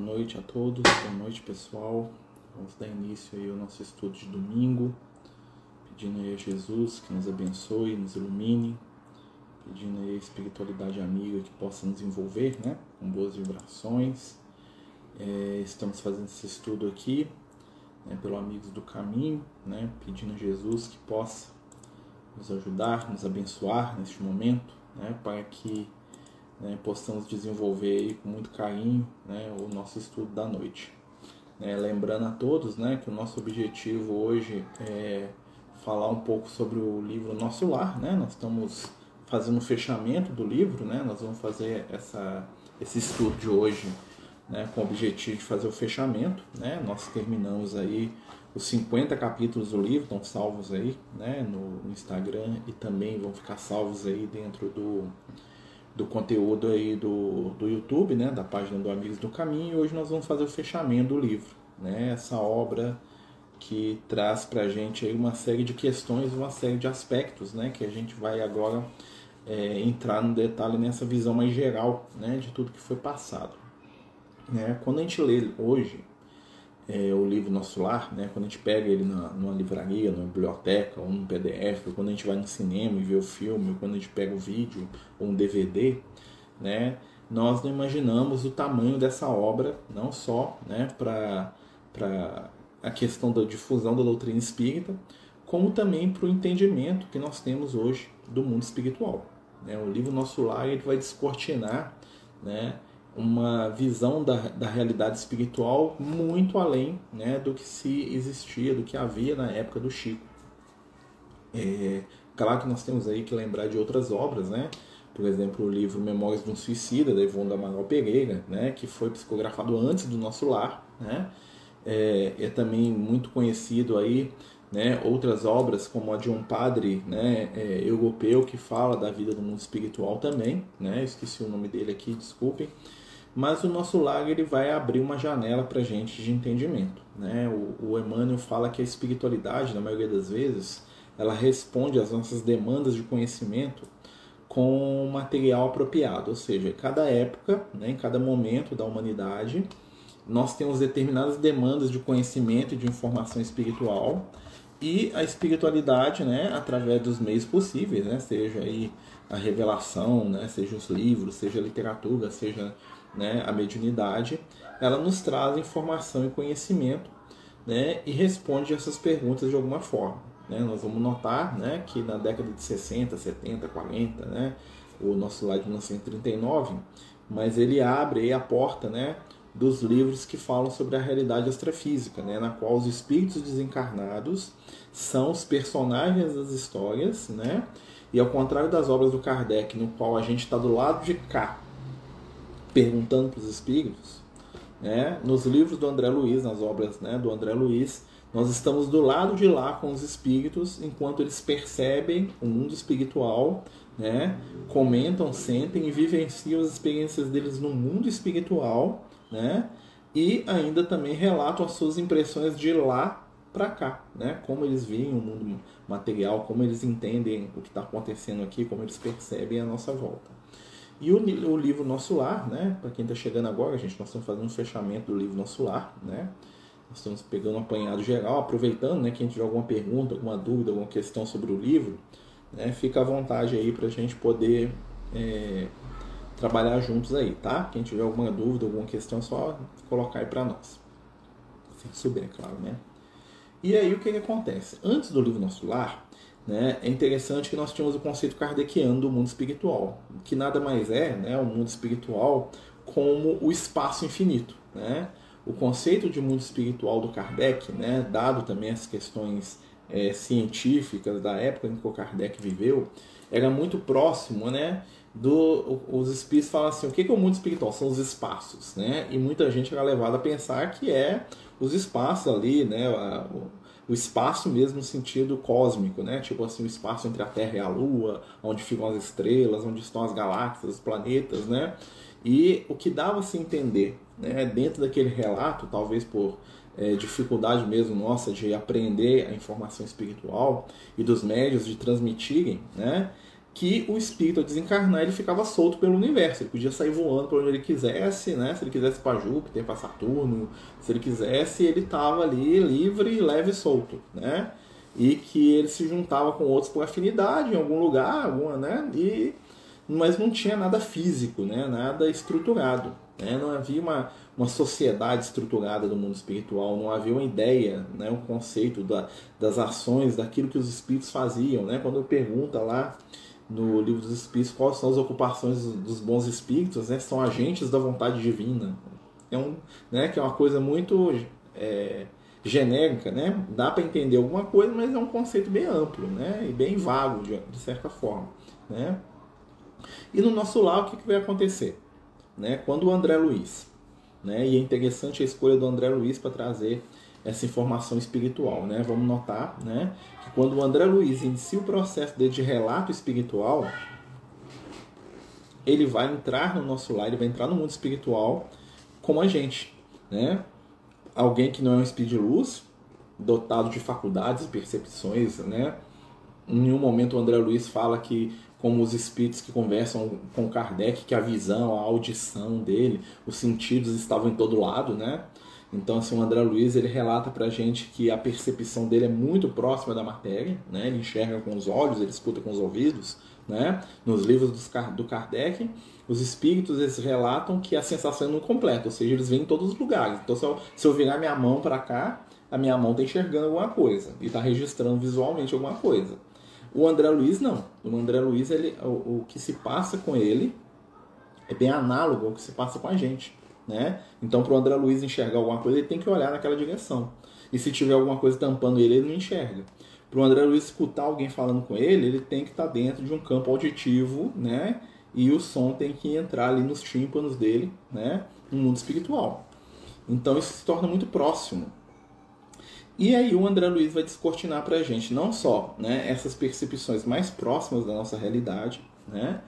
Boa noite a todos, boa noite pessoal. Vamos dar início aí ao nosso estudo de domingo, pedindo aí a Jesus que nos abençoe, nos ilumine, pedindo aí a espiritualidade amiga que possa nos envolver, né, com boas vibrações. É, estamos fazendo esse estudo aqui, né, pelo Amigos do Caminho, né, pedindo a Jesus que possa nos ajudar, nos abençoar neste momento, né, para que né, possamos desenvolver com muito carinho né, o nosso estudo da noite. É, lembrando a todos né, que o nosso objetivo hoje é falar um pouco sobre o livro Nosso Lar. Né? Nós estamos fazendo o fechamento do livro, né? nós vamos fazer essa, esse estudo de hoje né, com o objetivo de fazer o fechamento. Né? Nós terminamos aí os 50 capítulos do livro, estão salvos aí né, no Instagram e também vão ficar salvos aí dentro do, do conteúdo aí do, do YouTube, né, da página do Amigos do Caminho, e hoje nós vamos fazer o fechamento do livro, né, essa obra que traz para a gente aí uma série de questões, uma série de aspectos, né, que a gente vai agora é, entrar no detalhe nessa visão mais geral, né, de tudo que foi passado. Né? Quando a gente lê hoje é, o livro Nosso Lar, né? quando a gente pega ele na, numa livraria, numa biblioteca, ou num PDF, ou quando a gente vai no cinema e vê o filme, ou quando a gente pega o vídeo ou um DVD, né? nós não imaginamos o tamanho dessa obra, não só né, para a questão da difusão da doutrina espírita, como também para o entendimento que nós temos hoje do mundo espiritual. Né? O livro Nosso Lar ele vai descortinar né, uma visão da, da realidade espiritual muito além né, do que se existia, do que havia na época do Chico. É, claro que nós temos aí que lembrar de outras obras, né? Por exemplo, o livro Memórias de um Suicida, da Ivonne Amaral Pereira, né? que foi psicografado antes do nosso lar. Né? É, é também muito conhecido aí né, outras obras como a de um padre né, é, europeu que fala da vida do mundo espiritual também, né, esqueci o nome dele aqui, desculpem, mas o nosso lar ele vai abrir uma janela para gente de entendimento. Né? O, o Emmanuel fala que a espiritualidade, na maioria das vezes, ela responde às nossas demandas de conhecimento com material apropriado, ou seja, em cada época, né, em cada momento da humanidade, nós temos determinadas demandas de conhecimento e de informação espiritual e a espiritualidade, né, através dos meios possíveis, né, seja aí a revelação, né, seja os livros, seja a literatura, seja né, a mediunidade, ela nos traz informação e conhecimento né, e responde essas perguntas de alguma forma. Né? Nós vamos notar né, que na década de 60, 70, 40, né, o nosso lá de 1939, mas ele abre a porta né, dos livros que falam sobre a realidade astrafísica, né, na qual os espíritos desencarnados são os personagens das histórias, né, e ao contrário das obras do Kardec, no qual a gente está do lado de cá perguntando para os espíritos, né? nos livros do André Luiz, nas obras né, do André Luiz, nós estamos do lado de lá com os espíritos enquanto eles percebem o mundo espiritual, né? comentam, sentem e vivenciam as experiências deles no mundo espiritual, né? e ainda também relatam as suas impressões de lá para cá, né? Como eles veem o mundo material, como eles entendem o que está acontecendo aqui, como eles percebem a nossa volta. E o, o livro Nosso Lar, né? Para quem está chegando agora, gente, nós estamos fazendo um fechamento do livro Nosso Lar, né? Nós estamos pegando um apanhado geral, aproveitando, né? Quem tiver alguma pergunta, alguma dúvida, alguma questão sobre o livro, né? Fica à vontade aí para a gente poder é, trabalhar juntos aí, tá? Quem tiver alguma dúvida, alguma questão, é só colocar aí para nós. Se souber, é claro, né? E aí o que, que acontece? Antes do livro Nosso Lar, né, é interessante que nós tínhamos o conceito kardeciano do mundo espiritual, que nada mais é né, o mundo espiritual como o espaço infinito. Né? O conceito de mundo espiritual do Kardec, né, dado também as questões é, científicas da época em que o Kardec viveu, era muito próximo né, do, os espíritos falam assim, o que é o mundo espiritual? São os espaços, né? E muita gente era levada a pensar que é os espaços ali, né? O espaço mesmo no sentido cósmico, né? Tipo assim, o espaço entre a Terra e a Lua, onde ficam as estrelas, onde estão as galáxias, os planetas, né? E o que dava-se entender, né, dentro daquele relato, talvez por é, dificuldade mesmo nossa de aprender a informação espiritual e dos médios de transmitirem, né? Que o espírito ao desencarnar ele ficava solto pelo universo, ele podia sair voando para onde ele quisesse, né? Se ele quisesse para Júpiter, para Saturno, se ele quisesse, ele estava ali livre, leve e solto, né? E que ele se juntava com outros por afinidade em algum lugar, alguma, né? E mas não tinha nada físico, né? Nada estruturado, né? Não havia uma, uma sociedade estruturada do mundo espiritual, não havia uma ideia, né? um conceito da, das ações, daquilo que os espíritos faziam. Né? Quando eu pergunto lá no livro dos Espíritos quais são as ocupações dos bons espíritos, né? São agentes da vontade divina. É um, né? Que é uma coisa muito é, genérica, né? Dá para entender alguma coisa, mas é um conceito bem amplo, né? E bem vago de, de certa forma, né? E no nosso lar o que, que vai acontecer, né? Quando o André Luiz, né? E é interessante a escolha do André Luiz para trazer essa informação espiritual, né? Vamos notar, né, que quando o André Luiz inicia o processo dele de relato espiritual, ele vai entrar no nosso lar, ele vai entrar no mundo espiritual como a gente, né? Alguém que não é um espírito de luz, dotado de faculdades, percepções, né? Em nenhum momento o André Luiz fala que como os espíritos que conversam com Kardec, que a visão, a audição dele, os sentidos estavam em todo lado, né? Então, assim, o André Luiz ele relata para a gente que a percepção dele é muito próxima da matéria, né? Ele enxerga com os olhos, ele escuta com os ouvidos, né? Nos livros do Kardec, os espíritos eles relatam que a sensação é muito completa, ou seja, eles vêm em todos os lugares. Então, se eu, se eu virar minha mão para cá, a minha mão está enxergando alguma coisa e está registrando visualmente alguma coisa. O André Luiz não. O André Luiz, ele, o, o que se passa com ele é bem análogo ao que se passa com a gente. Né? Então, para o André Luiz enxergar alguma coisa, ele tem que olhar naquela direção. E se tiver alguma coisa tampando ele, ele não enxerga. Para o André Luiz escutar alguém falando com ele, ele tem que estar tá dentro de um campo auditivo, né? E o som tem que entrar ali nos tímpanos dele, né? No mundo espiritual. Então isso se torna muito próximo. E aí o André Luiz vai descortinar para a gente não só né, essas percepções mais próximas da nossa realidade, né?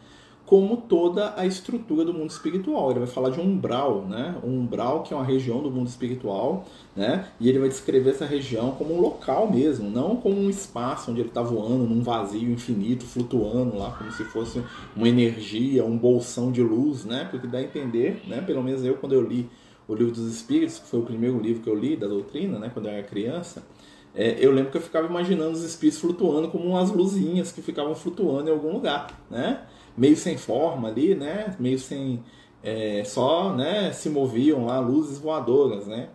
Como toda a estrutura do mundo espiritual. Ele vai falar de um umbral, né? Um umbral que é uma região do mundo espiritual, né? E ele vai descrever essa região como um local mesmo, não como um espaço onde ele está voando num vazio infinito, flutuando lá como se fosse uma energia, um bolsão de luz, né? Porque dá a entender, né? Pelo menos eu quando eu li o livro dos Espíritos, que foi o primeiro livro que eu li da doutrina, né? Quando eu era criança. É, eu lembro que eu ficava imaginando os espíritos flutuando como umas luzinhas que ficavam flutuando em algum lugar, né? Meio sem forma ali, né? Meio sem. É, só né, se moviam lá luzes voadoras, né?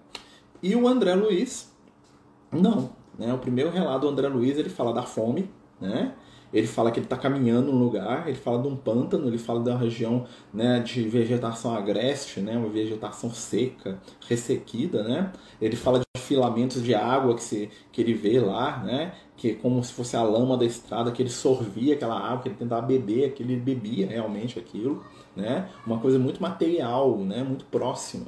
E o André Luiz, não. Né? O primeiro relato do André Luiz ele fala da fome, né? Ele fala que ele está caminhando num lugar, ele fala de um pântano, ele fala da região né, de vegetação agreste, né, uma vegetação seca, ressequida, né? Ele fala de filamentos de água que, se, que ele vê lá, né? Que é como se fosse a lama da estrada, que ele sorvia aquela água, que ele tentava beber, que ele bebia realmente aquilo, né? Uma coisa muito material, né? Muito próxima.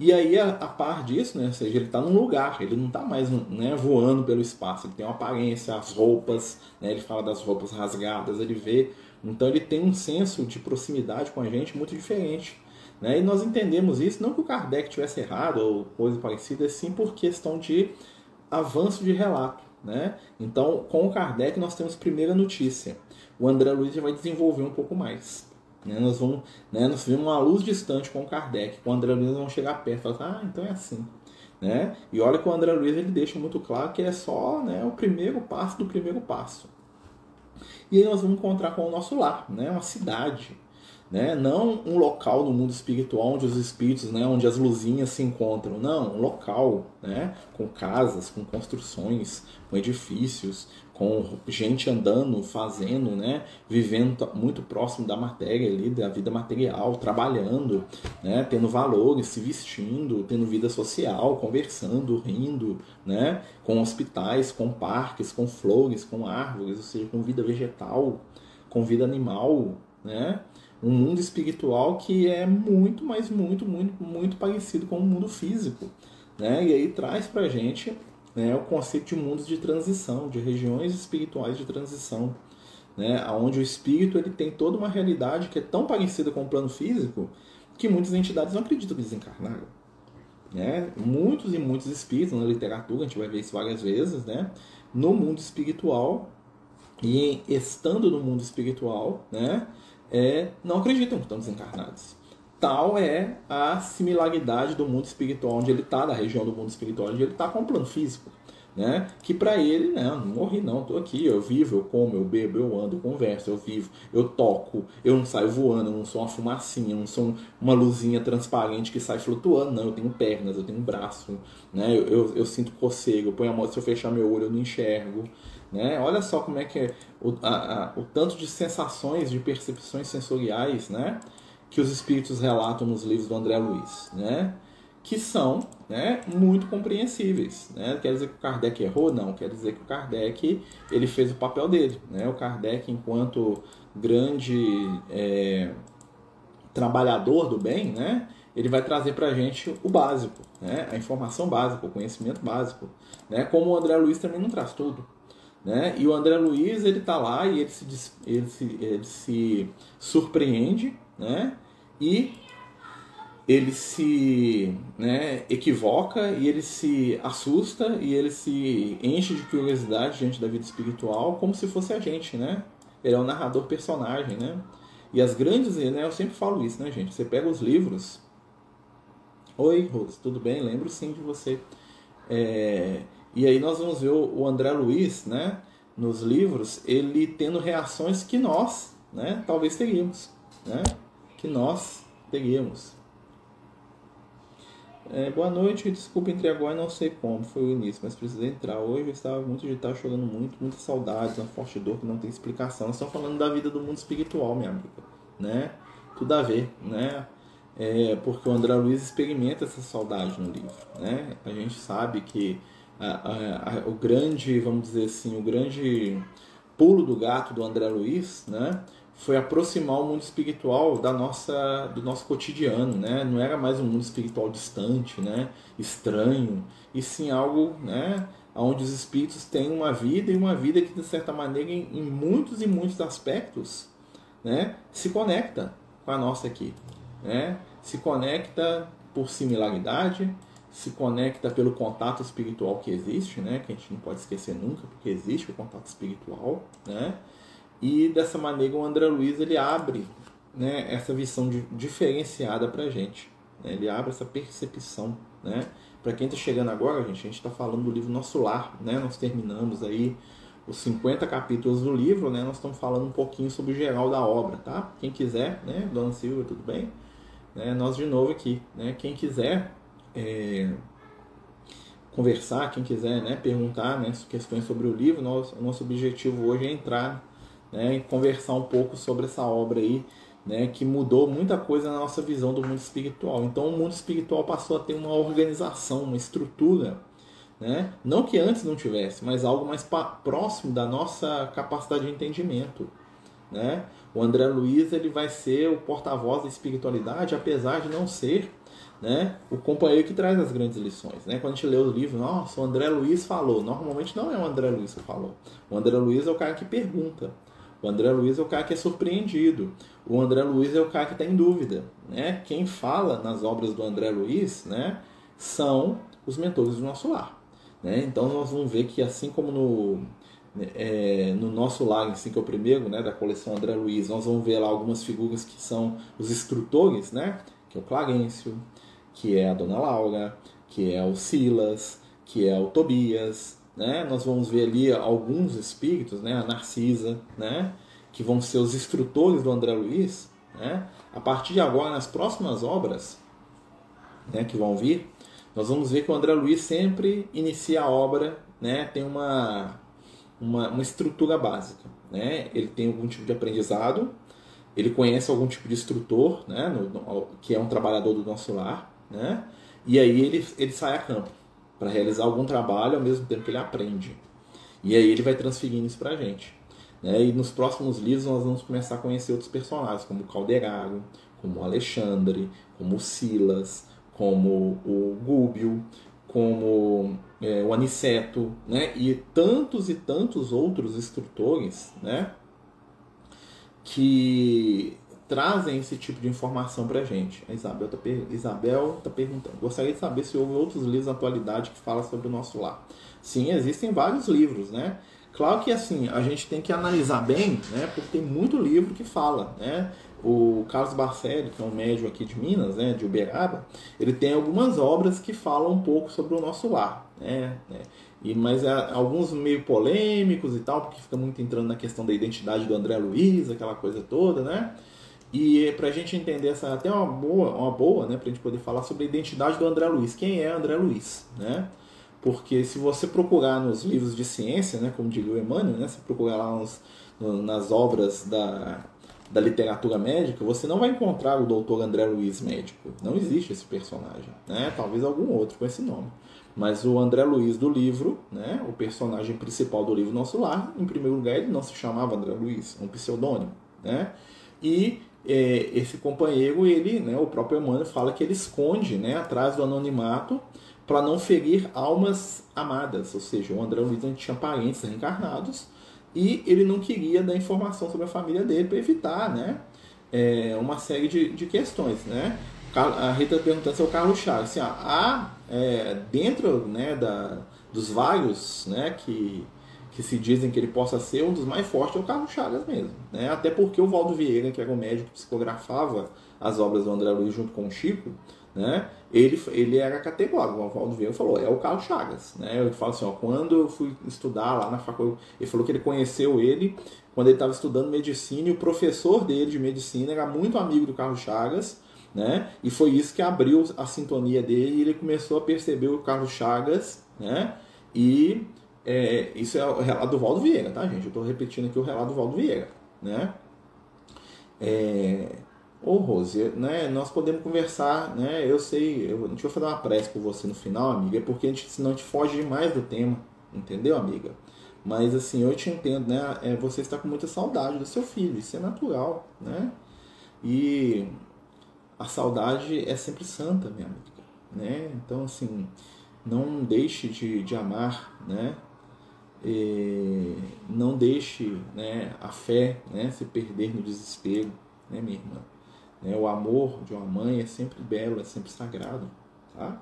E aí, a, a par disso, né? Ou seja, ele está num lugar, ele não está mais né, voando pelo espaço, ele tem uma aparência, as roupas, né? Ele fala das roupas rasgadas, ele vê. Então, ele tem um senso de proximidade com a gente muito diferente né? E nós entendemos isso, não que o Kardec tivesse errado ou coisa parecida, é sim por questão de avanço de relato. Né? Então, com o Kardec, nós temos primeira notícia. O André Luiz já vai desenvolver um pouco mais. Né? Nós vamos, né? nós vimos uma luz distante com o Kardec. Com o André Luiz, vamos chegar perto e falar, ah, então é assim. Né? E olha que o André Luiz ele deixa muito claro que é só né, o primeiro passo do primeiro passo. E aí nós vamos encontrar com o nosso lar, né, uma cidade, né? Não um local no mundo espiritual onde os espíritos, né, onde as luzinhas se encontram. Não, um local, né, com casas, com construções, com edifícios, com gente andando, fazendo, né, vivendo muito próximo da matéria ali, da vida material, trabalhando, né, tendo valores, se vestindo, tendo vida social, conversando, rindo, né, com hospitais, com parques, com flores, com árvores, ou seja, com vida vegetal, com vida animal, né? um mundo espiritual que é muito, mas muito, muito, muito parecido com o mundo físico. Né? E aí traz para a gente né, o conceito de mundos de transição, de regiões espirituais de transição, né? onde o espírito ele tem toda uma realidade que é tão parecida com o plano físico que muitas entidades não acreditam que desencarnaram. Né? Muitos e muitos espíritos na literatura, a gente vai ver isso várias vezes, né? no mundo espiritual e estando no mundo espiritual, né, é, não acreditam que estão desencarnados. Tal é a similaridade do mundo espiritual onde ele está, da região do mundo espiritual onde ele está, com o plano físico. Né? Que para ele, né, não morri não, estou aqui, eu vivo, eu como, eu bebo, eu ando, eu converso, eu vivo, eu toco, eu não saio voando, eu não sou uma fumacinha, eu não sou uma luzinha transparente que sai flutuando, não, eu tenho pernas, eu tenho braço, né? eu, eu, eu sinto coceiro, eu ponho a mão, se eu fechar meu olho eu não enxergo, né? Olha só como é que é o, a, a, o tanto de sensações, de percepções sensoriais né? Que os espíritos relatam nos livros do André Luiz, né? que são né, muito compreensíveis. Né? Quer dizer que o Kardec errou? Não, quer dizer que o Kardec ele fez o papel dele. Né? O Kardec, enquanto grande é, trabalhador do bem, né? ele vai trazer para a gente o básico, né? a informação básica, o conhecimento básico. Né? Como o André Luiz também não traz tudo. Né? E o André Luiz ele está lá e ele se, ele se, ele se surpreende né? e ele se né, equivoca e ele se assusta e ele se enche de curiosidade diante da vida espiritual como se fosse a gente, né? Ele é o narrador personagem, né? E as grandes, né, eu sempre falo isso, né, gente? Você pega os livros. Oi, Rose, tudo bem? Lembro sim de você. É, e aí nós vamos ver o André Luiz, né, nos livros, ele tendo reações que nós, né, talvez teríamos, né, que nós teríamos. É, boa noite, desculpa entre agora, não sei como foi o início, mas precisei entrar. Hoje eu estava muito agitado, chorando muito, muita saudade, uma forte dor que não tem explicação. Estamos falando da vida do mundo espiritual, minha amiga, né? Tudo a ver, né? É, porque o André Luiz experimenta essa saudade no livro, né? A gente sabe que a, a, a, o grande, vamos dizer assim, o grande pulo do gato do André Luiz, né? Foi aproximar o mundo espiritual da nossa, do nosso cotidiano, né? Não era mais um mundo espiritual distante, né? Estranho, e sim algo, né? Onde os espíritos têm uma vida e uma vida que de certa maneira, em, em muitos e muitos aspectos, né? Se conecta com a nossa aqui, né? Se conecta por similaridade, se conecta pelo contato espiritual que existe, né? Que a gente não pode esquecer nunca, porque existe o contato espiritual, né? E dessa maneira o André Luiz ele abre, né? Essa visão de, diferenciada para gente. Né? Ele abre essa percepção, né? Para quem está chegando agora, gente, a gente está falando do livro Nosso Lar, né? Nós terminamos aí os 50 capítulos do livro, né? Nós estamos falando um pouquinho sobre o geral da obra, tá? Quem quiser, né? Dona Silvia, tudo bem? Né? Nós de novo aqui, né? Quem quiser é, conversar, quem quiser né, perguntar né, questões sobre o livro, nosso, nosso objetivo hoje é entrar né, conversar um pouco sobre essa obra aí, né, que mudou muita coisa na nossa visão do mundo espiritual. Então o mundo espiritual passou a ter uma organização, uma estrutura, né, não que antes não tivesse, mas algo mais próximo da nossa capacidade de entendimento. Né? O André Luiz ele vai ser o porta-voz da espiritualidade, apesar de não ser né, o companheiro que traz as grandes lições. Né? Quando a gente lê o livro, nossa, o André Luiz falou. Normalmente não é o André Luiz que falou. O André Luiz é o cara que pergunta. O André Luiz é o cara que é surpreendido. O André Luiz é o cara que está em dúvida. Né? Quem fala nas obras do André Luiz né, são os mentores do nosso lar. Né? Então nós vamos ver que assim como no, é, no nosso lar, assim, que é o primeiro, né, da coleção André Luiz, nós vamos ver lá algumas figuras que são os instrutores, né, que é o Clarencio, que é a Dona Laura, que é o Silas, que é o Tobias, né? Nós vamos ver ali alguns espíritos, né? A Narcisa, né? Que vão ser os instrutores do André Luiz, né? A partir de agora, nas próximas obras, né? Que vão vir, nós vamos ver que o André Luiz sempre inicia a obra, né? Tem uma uma, uma estrutura básica, né? Ele tem algum tipo de aprendizado, ele conhece algum tipo de instrutor, né? No, no, que é um trabalhador do nosso lar, né? E aí ele, ele sai a campo para realizar algum trabalho ao mesmo tempo que ele aprende. E aí ele vai transferindo isso para a gente. Né? E nos próximos livros nós vamos começar a conhecer outros personagens, como o Calderaro, como o Alexandre, como o Silas, como o Gúbio, como é, o Aniceto, né? e tantos e tantos outros instrutores né? que trazem esse tipo de informação para a gente. A Isabel está per... Isabel tá perguntando. Gostaria de saber se houve outros livros na atualidade que falam sobre o nosso lar. Sim, existem vários livros, né? Claro que assim, a gente tem que analisar bem, né? Porque tem muito livro que fala, né? O Carlos Barcelli, que é um médium aqui de Minas, né, de Uberaba, ele tem algumas obras que falam um pouco sobre o nosso lar, né? né e, mas é, alguns meio polêmicos e tal, porque fica muito entrando na questão da identidade do André Luiz, aquela coisa toda, né? E para a gente entender essa até uma boa, uma boa, né, para a gente poder falar sobre a identidade do André Luiz. Quem é André Luiz, né? Porque se você procurar nos livros de ciência, né, como diria o Emmanuel, né, se procurar lá nos, nas obras da, da literatura médica, você não vai encontrar o doutor André Luiz médico. Não existe esse personagem. Né? Talvez algum outro com esse nome. Mas o André Luiz do livro, né, o personagem principal do livro Nosso Lar, em primeiro lugar, ele não se chamava André Luiz, um pseudônimo. Né? E é, esse companheiro, ele, né, o próprio Emmanuel fala que ele esconde né, atrás do anonimato para não ferir almas amadas, ou seja, o André Luiz tinha parentes reencarnados e ele não queria dar informação sobre a família dele para evitar né, é, uma série de, de questões. Né? A Rita perguntando se é o Carlos Chagas. Assim, há é, dentro né, da, dos vários né, que, que se dizem que ele possa ser, um dos mais fortes é o Carlos Chagas mesmo. Né? Até porque o Valdo Vieira, que era o médico que psicografava as obras do André Luiz junto com o Chico, né? Ele, ele era categórico, o Valdo Vieira falou, é o Carlos Chagas, né? Ele fala assim, ó, quando eu fui estudar lá na faculdade, ele falou que ele conheceu ele quando ele estava estudando medicina e o professor dele de medicina era muito amigo do Carlos Chagas, né? E foi isso que abriu a sintonia dele e ele começou a perceber o Carlos Chagas, né? E é, isso é o relato do Valdo Vieira, tá, gente? Eu estou repetindo aqui o relato do Valdo Vieira, né? É, Ô Rose, né, nós podemos conversar, né? Eu sei, eu, a gente vai fazer uma prece por você no final, amiga, é porque a gente, senão a gente foge demais do tema, entendeu, amiga? Mas assim, eu te entendo, né? É, você está com muita saudade do seu filho, isso é natural, né? E a saudade é sempre santa, minha amiga, né? Então, assim, não deixe de, de amar, né? Não deixe né, a fé né, se perder no desespero, né, minha irmã? Né? O amor de uma mãe é sempre belo, é sempre sagrado. Tá?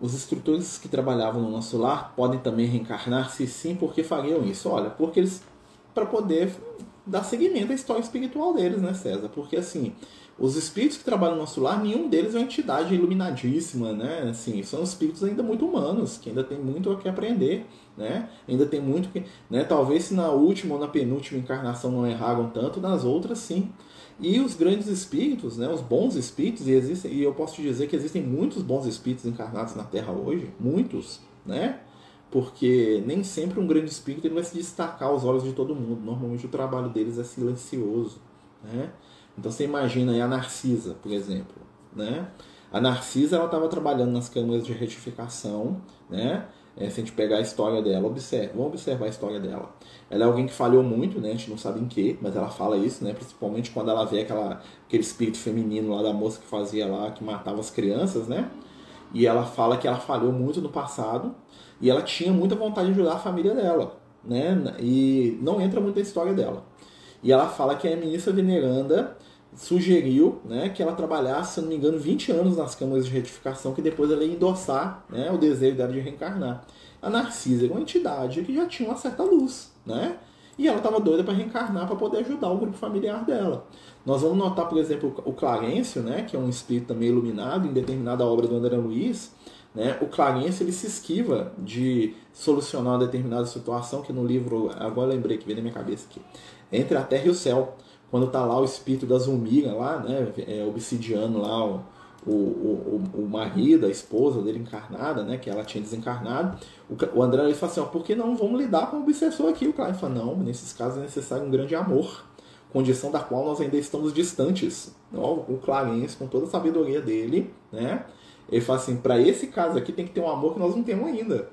Os instrutores que trabalhavam no nosso lar podem também reencarnar? Se sim, por que fariam isso? Olha, porque eles. para poder dar seguimento à história espiritual deles, né, César? Porque assim, os espíritos que trabalham no nosso lar, nenhum deles é uma entidade iluminadíssima, né? Assim, são espíritos ainda muito humanos, que ainda tem muito a que aprender, né? Ainda tem muito que, né? Talvez se na última ou na penúltima encarnação não erraram tanto, nas outras sim. E os grandes espíritos, né? Os bons espíritos, e existem, e eu posso te dizer que existem muitos bons espíritos encarnados na Terra hoje, muitos, né? Porque nem sempre um grande espírito ele vai se destacar aos olhos de todo mundo. Normalmente o trabalho deles é silencioso, né? Então você imagina aí a Narcisa, por exemplo, né? A Narcisa ela estava trabalhando nas câmeras de retificação, né? É, se a gente pegar a história dela, observa, vamos observar a história dela. Ela é alguém que falhou muito, né? A gente não sabe em que, mas ela fala isso, né? Principalmente quando ela vê aquela, aquele espírito feminino lá da moça que fazia lá, que matava as crianças, né? E ela fala que ela falhou muito no passado e ela tinha muita vontade de ajudar a família dela, né? E não entra muito na história dela. E ela fala que a ministra veneranda sugeriu né, que ela trabalhasse, se não me engano, 20 anos nas câmaras de retificação, que depois ela ia endossar né, o desejo dela de reencarnar. A Narcisa era uma entidade que já tinha uma certa luz, né? E ela estava doida para reencarnar para poder ajudar o grupo familiar dela. Nós vamos notar, por exemplo, o Clarencio, né, que é um espírito também iluminado em determinada obra do André Luiz. Né, o Clarencio ele se esquiva de solucionar uma determinada situação, que no livro, agora lembrei que veio na minha cabeça aqui, Entre a Terra e o Céu quando tá lá o espírito da Zulmira lá, né, é, obsidiano lá, o, o, o, o marido, a esposa dele encarnada, né, que ela tinha desencarnado, o, o André ele fala assim, ó, por que não vamos lidar com o obsessor aqui? O Klein fala, não, nesses casos é necessário um grande amor, condição da qual nós ainda estamos distantes. Ó, o Clarence, com toda a sabedoria dele, né, ele fala assim, para esse caso aqui tem que ter um amor que nós não temos ainda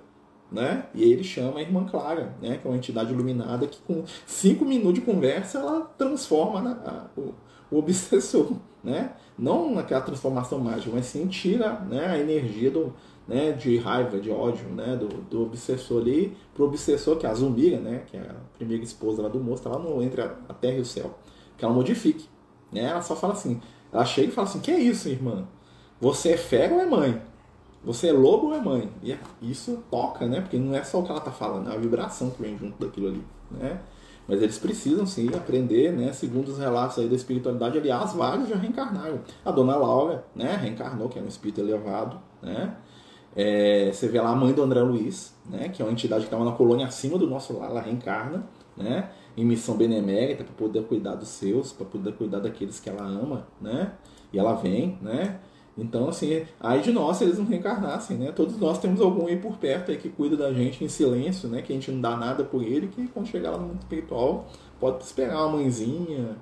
né? E ele chama a irmã Clara, né? Que é uma entidade iluminada que com cinco minutos de conversa ela transforma né, a, o, o, obsessor, né? Não naquela transformação mágica, mas sim tira né, a energia do, né, de raiva, de ódio, né? Do, do obsessor ali pro obsessor, que é a Zumbira, né? Que é a primeira esposa lá do moço, tá lá no, entre a, a terra e o céu. Que ela modifique, né? Ela só fala assim, ela chega e fala assim, que é isso, irmã? Você é fé ou é mãe? Você é lobo ou é mãe? E isso toca, né? Porque não é só o que ela tá falando, é a vibração que vem junto daquilo ali, né? Mas eles precisam sim aprender, né? Segundo os relatos aí da espiritualidade, aliás, vários já reencarnaram. A dona Laura, né? Reencarnou, que é um espírito elevado, né? É, você vê lá a mãe do André Luiz, né? Que é uma entidade que estava na colônia acima do nosso lar, ela reencarna, né? Em missão benemérita para poder cuidar dos seus, para poder cuidar daqueles que ela ama, né? E ela vem, né? Então, assim, aí de nós se eles não reencarnassem, né? Todos nós temos algum aí por perto aí que cuida da gente em silêncio, né? Que a gente não dá nada por ele, que quando chegar lá no mundo espiritual pode esperar uma mãezinha,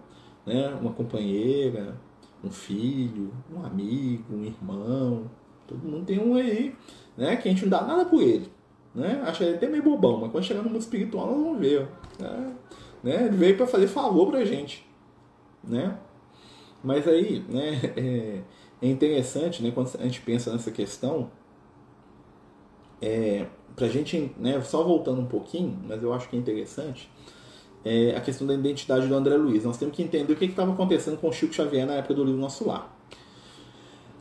né? Uma companheira, um filho, um amigo, um irmão. Todo mundo tem um aí, né? Que a gente não dá nada por ele, né? Acha ele até meio bobão, mas quando chegar no mundo espiritual nós vamos ver, né? né? Ele veio para fazer favor pra gente, né? Mas aí, né? É é interessante, né, quando a gente pensa nessa questão, é, para a gente, né, só voltando um pouquinho, mas eu acho que é interessante, é a questão da identidade do André Luiz. Nós temos que entender o que estava acontecendo com o Chico Xavier na época do livro Nosso Lar.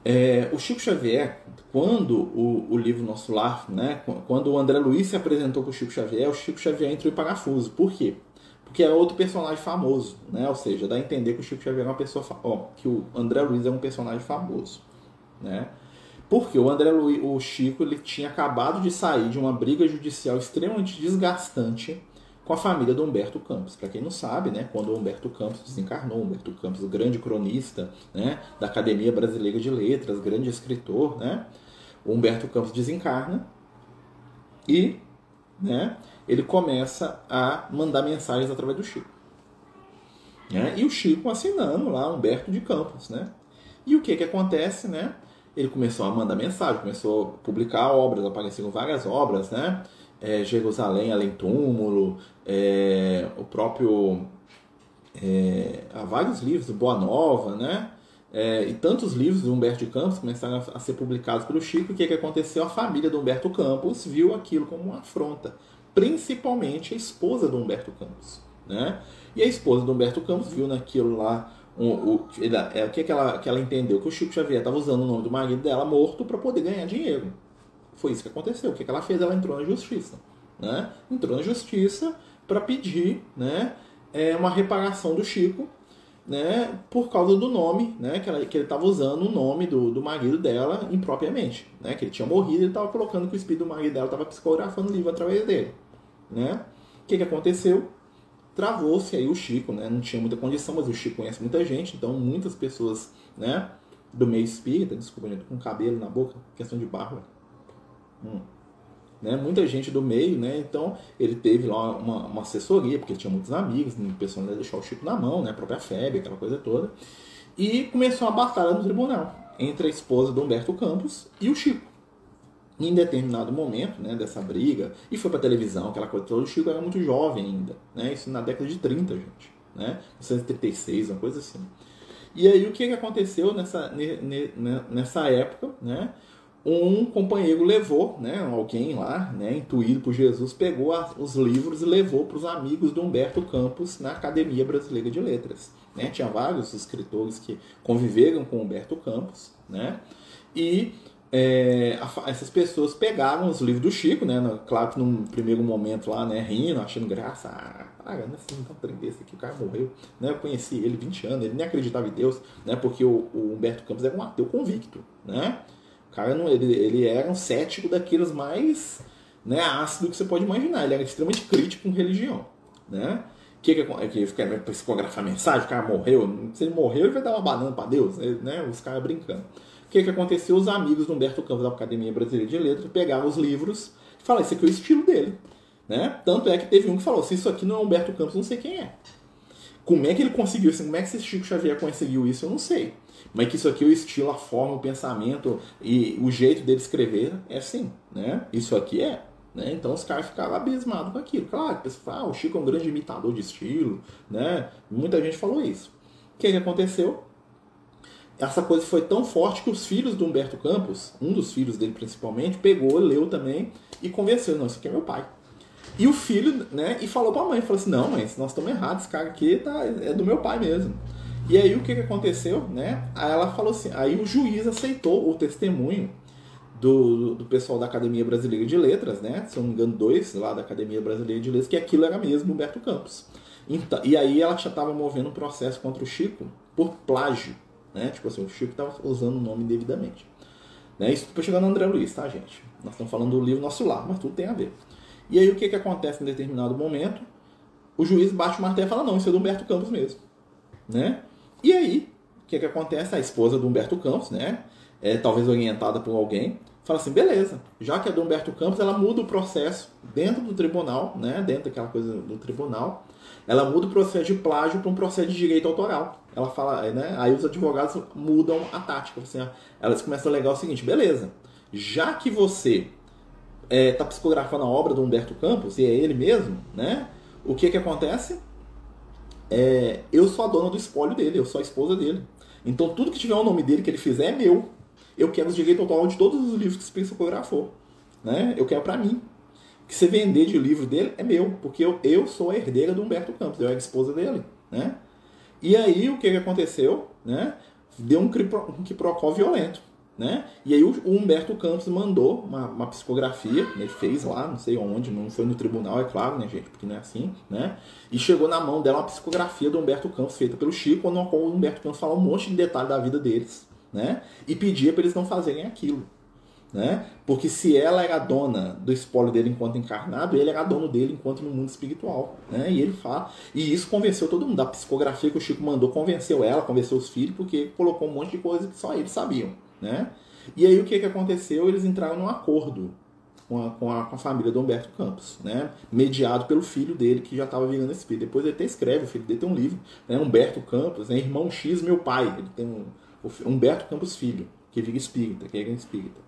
É, o Chico Xavier, quando o, o, livro Nosso Lar, né, quando o André Luiz se apresentou para o Chico Xavier, o Chico Xavier entrou em parafuso. Por quê? Que é outro personagem famoso, né? Ou seja, dá a entender que o Chico Xavier é uma pessoa, ó, que o André Luiz é um personagem famoso, né? Porque o André Luiz, o Chico, ele tinha acabado de sair de uma briga judicial extremamente desgastante com a família do Humberto Campos. Para quem não sabe, né, quando o Humberto Campos desencarnou, Humberto Campos, o grande cronista, né, da Academia Brasileira de Letras, grande escritor, né? O Humberto Campos desencarna e, né, ele começa a mandar mensagens através do Chico. Né? E o Chico assinando lá Humberto de Campos. Né? E o que, que acontece? Né? Ele começou a mandar mensagem, começou a publicar obras, apareceram várias obras, né? É, Jerusalém Além Túmulo, é, o próprio. É, há vários livros, Boa Nova, né? É, e tantos livros do Humberto de Campos começaram a, a ser publicados pelo Chico. O que, que aconteceu? A família do Humberto Campos viu aquilo como uma afronta principalmente a esposa do Humberto Campos. Né? E a esposa do Humberto Campos viu naquilo lá um, o, é, o que, que, ela, que ela entendeu? Que o Chico Xavier estava usando o nome do marido dela morto para poder ganhar dinheiro. Foi isso que aconteceu. O que, que ela fez? Ela entrou na justiça. Né? Entrou na justiça para pedir né, é, uma reparação do Chico né, por causa do nome, né, que, ela, que ele estava usando o nome do, do marido dela impropriamente, né, que ele tinha morrido e estava colocando que o espírito do marido dela estava psicografando o livro através dele né? O que, que aconteceu? Travou-se aí o Chico, né? Não tinha muita condição, mas o Chico conhece muita gente, então muitas pessoas, né? Do meio espírita, desculpa, com cabelo na boca, questão de barba. Hum. Né? Muita gente do meio, né? Então ele teve lá uma, uma assessoria, porque tinha muitos amigos, o pessoal ia deixar o Chico na mão, né? A própria febre, aquela coisa toda. E começou a batalha no tribunal entre a esposa do Humberto Campos e o Chico em determinado momento né, dessa briga, e foi para televisão, aquela coisa toda, o Chico era muito jovem ainda, né, isso na década de 30, gente, né, 1936, uma coisa assim. E aí o que, que aconteceu nessa, nessa época, né, um companheiro levou, né, alguém lá, né, intuído por Jesus, pegou os livros e levou para os amigos do Humberto Campos na Academia Brasileira de Letras. Né? Tinha vários escritores que conviveram com Humberto Campos, né, e é, essas pessoas pegaram os livros do Chico, né? Claro que num primeiro momento lá, né, rindo, achando graça, ah, ah não é assim, não trem desse aqui, o cara morreu, né? Eu conheci ele 20 anos, ele nem acreditava em Deus, né? Porque o, o Humberto Campos era um ateu convicto, né? O cara não, ele, ele era um cético daqueles mais né, ácido que você pode imaginar, ele era extremamente crítico com religião, né? que que, que fica psicografar mensagem, o cara morreu, se ele morreu, ele vai dar uma banana para Deus, né? Os caras brincando que, que aconteceu? Os amigos do Humberto Campos da Academia Brasileira de Letras pegaram os livros e falaram, esse aqui é o estilo dele. Né? Tanto é que teve um que falou, se isso aqui não é Humberto Campos, não sei quem é. Como é que ele conseguiu isso? Como é que esse Chico Xavier conseguiu isso? Eu não sei. Mas que isso aqui é o estilo, a forma, o pensamento e o jeito dele escrever é assim, né? Isso aqui é. Né? Então os caras ficaram abismados com aquilo. Claro, o pessoal ah, o Chico é um grande imitador de estilo, né? Muita gente falou isso. O que, que aconteceu? Essa coisa foi tão forte que os filhos do Humberto Campos, um dos filhos dele principalmente, pegou, leu também e convenceu, não, isso aqui é meu pai. E o filho, né, e falou pra mãe, falou assim, não, mãe, nós estamos errados, esse cara aqui tá, é do meu pai mesmo. E aí o que, que aconteceu, né? Aí ela falou assim, aí o juiz aceitou o testemunho do, do pessoal da Academia Brasileira de Letras, né? Se eu não me engano, dois lá da Academia Brasileira de Letras, que aquilo era mesmo Humberto Campos. Então, e aí ela já estava movendo um processo contra o Chico por plágio, né? Tipo assim, o Chico estava usando o nome devidamente. Né? Isso depois chegando no André Luiz, tá, gente? Nós estamos falando do livro Nosso Lar, mas tudo tem a ver. E aí o que, que acontece em determinado momento? O juiz bate o martelo e fala, não, isso é do Humberto Campos mesmo. Né? E aí, o que, que acontece? A esposa do Humberto Campos, né? É, talvez orientada por alguém, fala assim, beleza, já que é do Humberto Campos, ela muda o processo dentro do tribunal, né? Dentro daquela coisa do tribunal, ela muda o processo de plágio para um processo de direito autoral. Ela fala, né? Aí os advogados mudam a tática. Assim, elas começam a alegar o seguinte, beleza, já que você está é, psicografando a obra do Humberto Campos, e é ele mesmo, né? O que que acontece? É, eu sou a dona do espólio dele, eu sou a esposa dele. Então tudo que tiver o nome dele que ele fizer é meu. Eu quero o direito autoral de todos os livros que se psicografou. Né? Eu quero para mim. Que se vender de livro dele é meu, porque eu, eu sou a herdeira do Humberto Campos, eu era a esposa dele. Né? E aí o que, que aconteceu? Né? Deu um, quiprocó violento. Né? E aí o, Humberto Campos mandou uma, uma psicografia, né? ele fez lá, não sei onde, não foi no tribunal, é claro, né, gente, porque não é assim, né? E chegou na mão dela uma psicografia do Humberto Campos feita pelo Chico, no qual o Humberto Campos fala um monte de detalhe da vida deles, né? E pedia para eles não fazerem aquilo, né? Porque se ela era dona do espólio dele enquanto encarnado, ele era dono dele enquanto no mundo espiritual, né? E ele fala, e isso convenceu todo mundo. A psicografia que o Chico mandou convenceu ela, convenceu os filhos, porque colocou um monte de coisa que só eles sabiam né? E aí o que, que aconteceu? Eles entraram num acordo com a, com a, com a família do Humberto Campos, né? Mediado pelo filho dele, que já estava virando espírito. Depois ele até escreve, o filho dele tem um livro, né? Humberto Campos, né? Irmão X, meu pai. Ele tem um, Humberto Campos Filho, que vira espírita, que é espírita,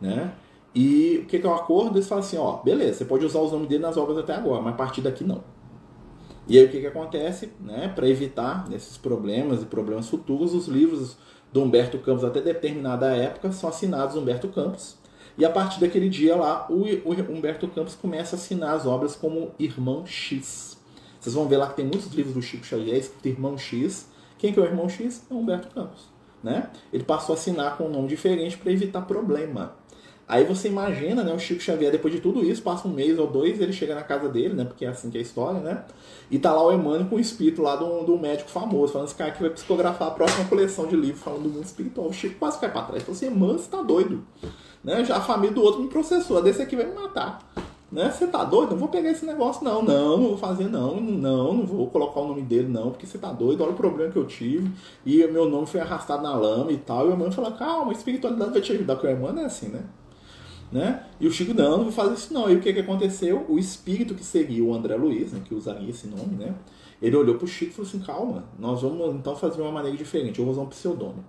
né? E o que, que é o acordo? Eles falam assim, ó, beleza, você pode usar os nomes dele nas obras até agora, mas a partir daqui não. E aí o que, que acontece? Né? Para evitar esses problemas e problemas futuros, os livros do Humberto Campos até determinada época são assinados Humberto Campos. E a partir daquele dia lá, o, Humberto Campos começa a assinar as obras como Irmão X. Vocês vão ver lá que tem muitos livros do Chico Xavier escrito Irmão X. Quem que é o Irmão X? É Humberto Campos. Né? Ele passou a assinar com um nome diferente para evitar problema. Aí você imagina, né, o Chico Xavier, depois de tudo isso, passa um mês ou dois, ele chega na casa dele, né, porque é assim que é a história, né, e tá lá o Emmanuel com o espírito lá do, do médico famoso, falando esse cara que vai psicografar a próxima coleção de livros falando do mundo espiritual. O Chico quase cai pra trás, falou assim, Emmanuel, você tá doido, né, já a família do outro me processou, desse aqui vai me matar. Né? Você tá doido? Não vou pegar esse negócio, não. Não, não vou fazer, não. Não, não vou colocar o nome dele, não, porque você tá doido. Olha o problema que eu tive. E meu nome foi arrastado na lama e tal. E o Emmanuel falou: calma, a espiritualidade vai te ajudar. Porque o Emmanuel é assim, né? Né? E o Chico, não, não vou fazer isso não. E o que, que aconteceu? O espírito que seguiu o André Luiz, né, que usaria esse nome, né? Ele olhou para o Chico e falou assim, calma, nós vamos então fazer de uma maneira diferente, eu vou usar um pseudônimo,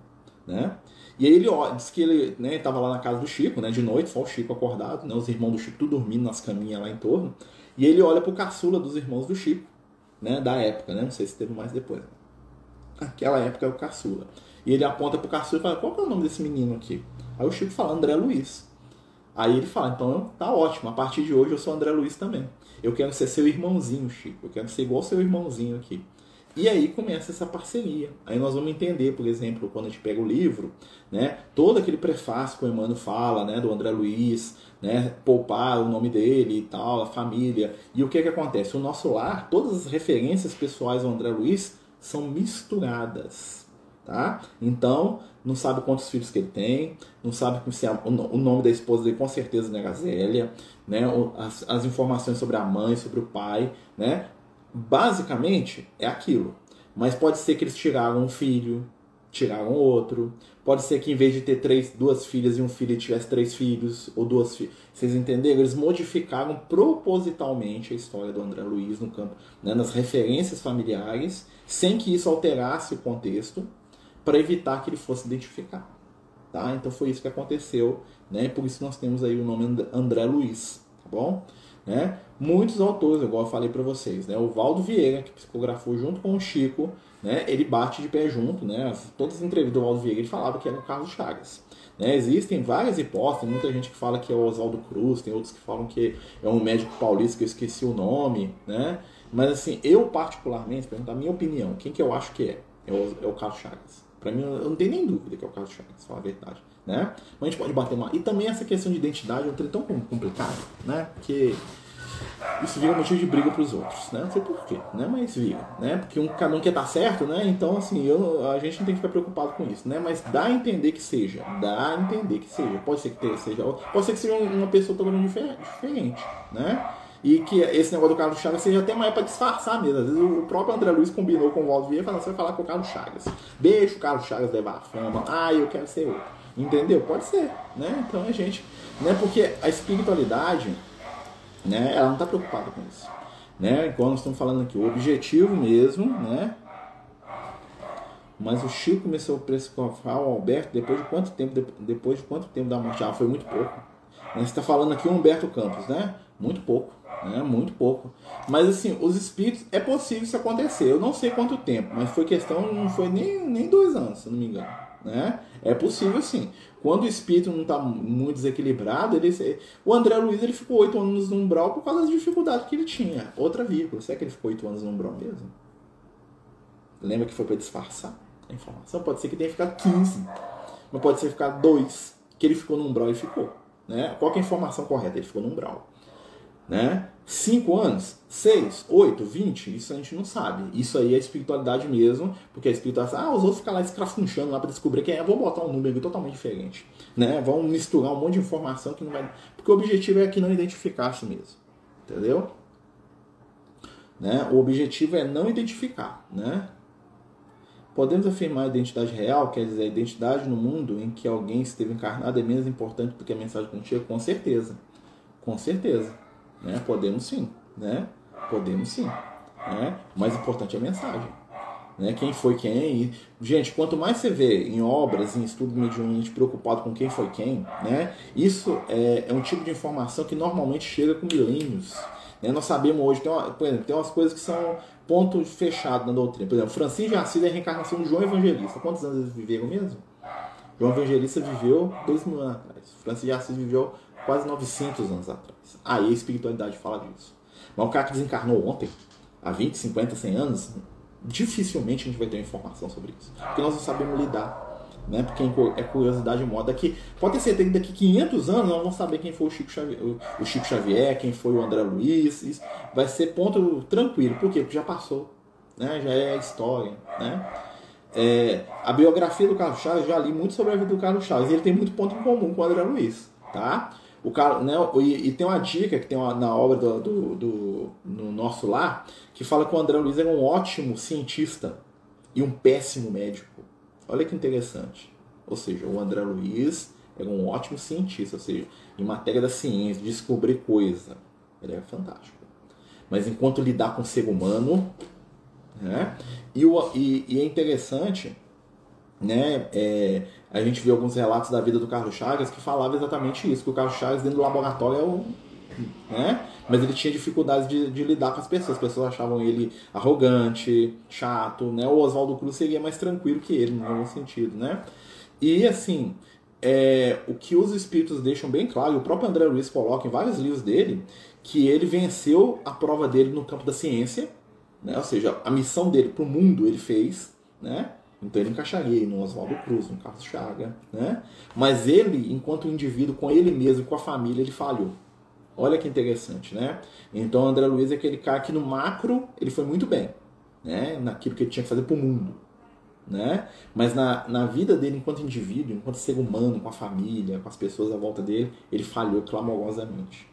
né? E aí ele disse que ele né, estava lá na casa do Chico, né, de noite, só o Chico acordado, né, os irmãos do Chico tudo dormindo nas caminhas lá em torno, e ele olha para o caçula dos irmãos do Chico, né, da época, né, não sei se teve mais depois. Aquela época é o caçula. E ele aponta para o caçula e fala, qual é o nome desse menino aqui? Aí o Chico fala, André Luiz. Aí ele fala, então tá ótimo, a partir de hoje eu sou André Luiz também. Eu quero ser seu irmãozinho, Chico. Eu quero ser igual seu irmãozinho aqui. E aí começa essa parceria. Aí nós vamos entender, por exemplo, quando a gente pega o livro, né, todo aquele prefácio que o Emmanuel fala, né, do André Luiz, né, poupar o nome dele e tal, a família. E o que que acontece? O nosso lar, todas as referências pessoais ao André Luiz são misturadas, tá? Então, não sabe quantos filhos que ele tem, não sabe se o nome da esposa dele com certeza não é Gazélia, né? As, as, informações sobre a mãe, sobre o pai, né? Basicamente é aquilo. Mas pode ser que eles tiraram um filho, tiraram outro. Pode ser que em vez de ter três, duas filhas e um filho, ele tivesse três filhos ou duas filhas. Vocês entenderam? Eles modificaram propositalmente a história do André Luiz no campo, né? nas referências familiares, sem que isso alterasse o contexto para evitar que ele fosse identificar. Tá? Então foi isso que aconteceu, né? Por isso nós temos aí o nome André Luiz, tá bom? Né? Muitos autores, igual eu falei para vocês, né? O Valdo Vieira, que psicografou junto com o Chico, né? Ele bate de pé junto, né? Todas as entrevistas do Valdo Vieira ele falava que era o Carlos Chagas. Né? Existem várias hipóteses, muita gente que fala que é o Oswaldo Cruz, tem outros que falam que é um médico paulista que eu esqueci o nome, né? Mas assim, eu particularmente, perguntar a minha opinião, quem que eu acho que é? É o, é o Carlos Chagas. Para mim, eu não tenho nem dúvida que é o Carlos Chagas, falar a verdade. né? Mas a gente pode bater uma. E também essa questão de identidade é um tão complicado, né? Que isso vira motivo de briga para os outros, né? Não sei porquê, né? Mas vira, né? Porque um, cada um quer estar certo, né? Então, assim, eu, a gente não tem que ficar preocupado com isso, né? Mas dá a entender que seja, dá a entender que seja. Pode ser que seja, pode ser que seja uma pessoa totalmente diferente, né? E que esse negócio do Carlos Chagas seja até mais para disfarçar mesmo. Às vezes o próprio André Luiz combinou com o Waldo Vieira e falou: você vai falar com o Carlos Chagas. Deixa o Carlos Chagas levar a fama. Ah, eu quero ser outro. Entendeu? Pode ser, né? Então a gente. Né? Porque a espiritualidade né? Ela não está preocupada com isso. Né? Igual nós estamos falando aqui, o objetivo mesmo, né? Mas o Chico começou a prescrever o Alberto depois de quanto tempo? Depois de quanto tempo da morte? Ah, foi muito pouco. Você está falando aqui o Humberto Campos, né? Muito pouco, né? Muito pouco. Mas assim, os espíritos, é possível isso acontecer. Eu não sei quanto tempo, mas foi questão, não foi nem, nem dois anos, se não me engano. Né? É possível sim. Quando o espírito não está muito desequilibrado, ele, o André Luiz ele ficou oito anos no umbral por causa das dificuldades que ele tinha. Outra vírgula. Será que ele ficou oito anos no umbral mesmo? Lembra que foi para disfarçar a informação? Pode ser que tenha ficado 15, mas pode ser ficar dois. Que ele ficou no umbral e ficou. Né? Qual é a informação correta? Ele ficou no umbral. Né? 5 anos, 6, 8, 20, isso a gente não sabe. Isso aí é espiritualidade mesmo, porque a espiritualidade, ah, os outros ficam lá escrafunchando lá para descobrir quem é, vou botar um número totalmente diferente. Né? Vão misturar um monte de informação que não vai. Porque o objetivo é que não identificasse mesmo. Entendeu? Né? O objetivo é não identificar. Né? Podemos afirmar a identidade real, quer dizer, a identidade no mundo em que alguém esteve encarnado é menos importante do que a mensagem contínua? Com certeza. Com certeza. Né? Podemos sim, né? Podemos sim. Né? O mais importante é a mensagem. Né? Quem foi quem? E, gente, quanto mais você vê em obras, em estudos mediúnicos preocupado com quem foi quem, né? isso é, é, um tipo de informação que normalmente chega com milênios. Né? Nós sabemos hoje, tem, uma, por exemplo, tem umas coisas que são ponto fechado na doutrina. Por exemplo, Francisco de Assis é a reencarnação de João Evangelista. Quantos anos eles viveram mesmo? João Evangelista viveu dois mil anos atrás. Francisco de Assis viveu quase 900 anos atrás. Aí a espiritualidade fala disso. Mas o cara que desencarnou ontem, há 20, 50, 100 anos, dificilmente a gente vai ter informação sobre isso. Porque nós não sabemos lidar. Né? Porque é curiosidade moda que pode certeza que daqui 500 anos nós vamos saber quem foi o Chico Xavier, o Chico Xavier quem foi o André Luiz. Isso vai ser ponto tranquilo. Por quê? Porque já passou. Né? Já é história. Né? É, a biografia do Carlos Chaves, já li muito sobre a vida do Carlos Chaves. E ele tem muito ponto em comum com o André Luiz. Tá? O cara, né, e, e, tem uma dica que tem uma, na obra do, do, do, no nosso lar que fala que o André Luiz era um ótimo cientista e um péssimo médico. Olha que interessante. Ou seja, o André Luiz era um ótimo cientista, ou seja, em matéria da ciência, descobrir coisa, ele era fantástico. Mas enquanto lidar com o ser humano, né? E, o, e, e é interessante né? É, a gente viu alguns relatos da vida do Carlos Chagas que falava exatamente isso, que o Carlos Chagas dentro do laboratório é um, né? Mas ele tinha dificuldades de, de, lidar com as pessoas. As pessoas achavam ele arrogante, chato, né? O Oswaldo Cruz seria mais tranquilo que ele, no algum sentido, né? E assim, é, o que os espíritos deixam bem claro, e o próprio André Luiz coloca em vários livros dele, que ele venceu a prova dele no campo da ciência, né? Ou seja, a missão dele para o mundo ele fez, né? Então ele encaixaria no Oswaldo Cruz, no Carlos Chaga, né? Mas ele, enquanto indivíduo, com ele mesmo, com a família, ele falhou. Olha que interessante, né? Então o André Luiz é aquele cara que no macro ele foi muito bem, né? Naquilo que ele tinha que fazer para o mundo, né? Mas na, na vida dele enquanto indivíduo, enquanto ser humano, com a família, com as pessoas à volta dele, ele falhou clamorosamente.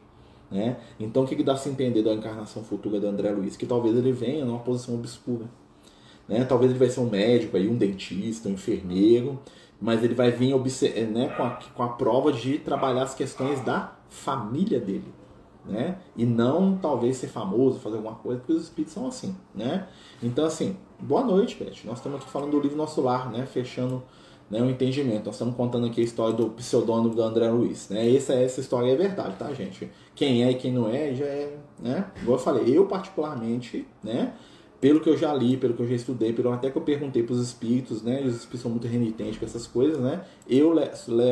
Né? Então o que, que dá a se entender da encarnação futura do André Luiz? Que talvez ele venha numa posição obscura né? Talvez ele vai ser um médico, aí, um dentista, um enfermeiro, mas ele vai vir né, com, a, com a prova de trabalhar as questões da família dele. Né? E não talvez ser famoso, fazer alguma coisa, porque os espíritos são assim, né? Então, assim, boa noite, Beth. Nós estamos aqui falando do livro Nosso Lar, né? Fechando né, o entendimento. Nós estamos contando aqui a história do pseudônimo do André Luiz, né? Essa, essa história é verdade, tá, gente? Quem é e quem não é, já é, né? Igual eu falei, eu particularmente, né? Pelo que eu já li, pelo que eu já estudei, pelo até que eu perguntei para os espíritos, né? E os espíritos são muito renitentes com essas coisas, né? Eu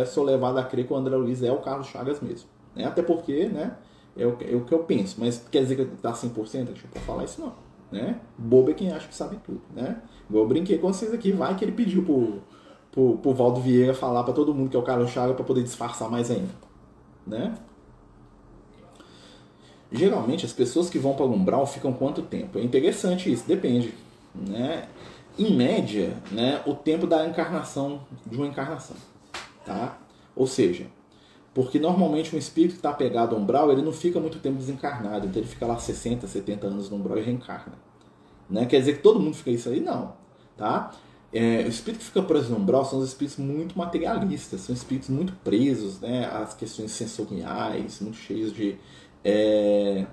sou levado a crer que o André Luiz é o Carlos Chagas mesmo. Né? Até porque, né? É o, é o que eu penso. Mas quer dizer que tá 100%? Deixa eu falar isso não. Né? Bobo é quem acha que sabe tudo, né? Eu brinquei com vocês aqui, vai que ele pediu pro, pro, Valdo Vieira falar para todo mundo que é o Carlos Chaga para poder disfarçar mais ainda, né? Geralmente as pessoas que vão para o umbral ficam quanto tempo? É interessante isso, depende, né? Em média, né, o tempo da encarnação de uma encarnação, tá? Ou seja, porque normalmente um espírito que está pegado ao umbral, ele não fica muito tempo desencarnado, então ele fica lá 60, 70 anos no umbral e reencarna. Né? Quer dizer que todo mundo fica isso aí? Não. Tá? É, o espírito que fica preso no umbral são os espíritos muito materialistas, são espíritos muito presos né, às questões sensoriais, muito cheios de. É,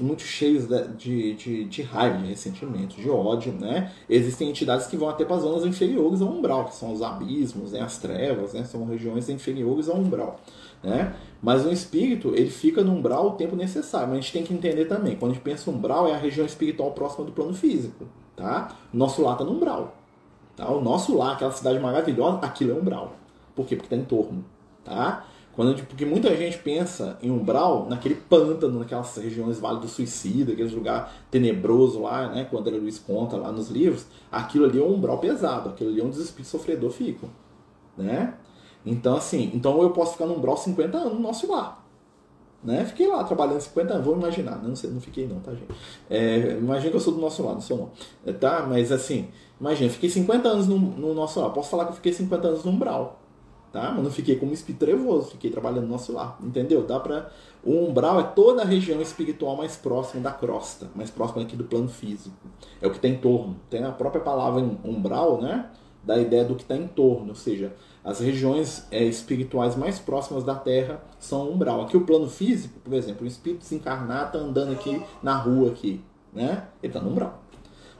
muito cheios de, de, de, raiva, de ressentimento, de ódio, né? Existem entidades que vão até para as zonas inferiores ao umbral, que são os abismos, né? as trevas, né? São regiões inferiores ao umbral, né? Mas o espírito, ele fica no umbral o tempo necessário. Mas a gente tem que entender também, quando a gente pensa umbral, é a região espiritual próxima do plano físico, tá? Nosso lar está no umbral, tá? O nosso lar, aquela cidade maravilhosa, aquilo é umbral. Por quê? Porque está em torno, tá? Quando, porque muita gente pensa em umbral naquele pântano, naquelas regiões Vale do Suicida, aquele lugar tenebroso lá, né? Quando André Luiz conta lá nos livros, aquilo ali é um umbral pesado, aquilo ali é onde os espíritos sofredores ficam, né? Então, assim, então eu posso ficar no umbral 50 anos no nosso lar. Né? Fiquei lá trabalhando 50 anos, vou imaginar. Não, sei, não fiquei não, tá, gente? É, imagina que eu sou do nosso lado, não sou não. Tá? Mas assim, imagina, fiquei 50 anos no, no nosso lar. Posso falar que eu fiquei 50 anos no umbral tá? Mas não fiquei como espírito trevoso, fiquei trabalhando no nosso lar, entendeu? Dá para o umbral é toda a região espiritual mais próxima da crosta, mais próxima aqui do plano físico. É o que está em torno. Tem a própria palavra umbral, né? Da ideia do que está em torno, ou seja, as regiões é, espirituais mais próximas da Terra são umbral. Aqui o plano físico, por exemplo, o espírito desencarnado está andando aqui na rua aqui, né? Ele está no umbral.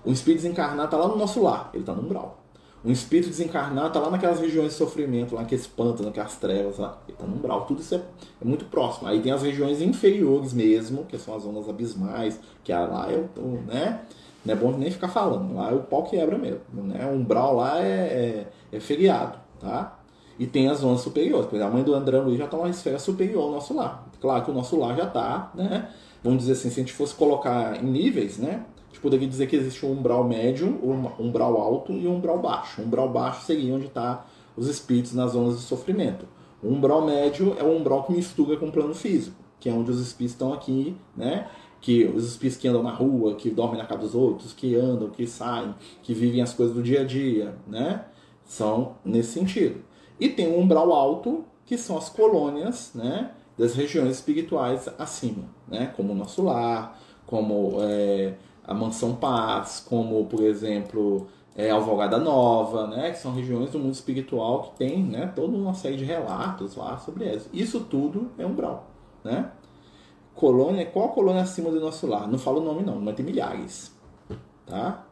O espírito desencarnado está lá no nosso lar, ele está no umbral. Um espírito desencarnado está lá naquelas regiões de sofrimento, lá naqueles pântanos, naquelas trevas, lá. ele está no umbral. Tudo isso é, é, muito próximo. Aí tem as regiões inferiores mesmo, que são as zonas abismais, que é lá é o, né? Não é bom nem ficar falando. Lá é o pau quebra mesmo. Né? O umbral lá é, é, é feriado, tá? E tem as zonas superiores. A mãe do André Luiz já está numa esfera superior ao nosso lar. Claro que o nosso lar já está, né? Vamos dizer assim, se a gente fosse colocar em níveis, né? Poderia dizer que existe um umbral médio, um umbral alto e um umbral baixo. O umbral baixo seria onde está os espíritos nas zonas de sofrimento. O umbral médio é o umbral que mistura com o plano físico, que é onde os espíritos estão aqui, né? Que os espíritos que andam na rua, que dormem na casa dos outros, que andam, que saem, que vivem as coisas do dia a dia, né? São nesse sentido. E tem o umbral alto, que são as colônias, né? Das regiões espirituais acima, né? Como o nosso lar, como é, a Mansão Paz, como, por exemplo, é, Alvorada Nova, né, que são regiões do mundo espiritual que tem né, toda uma série de relatos lá sobre elas. Isso tudo é umbral. Né? Colônia, qual colônia acima do nosso lar? Não falo o nome não, mas tem milhares. Tá?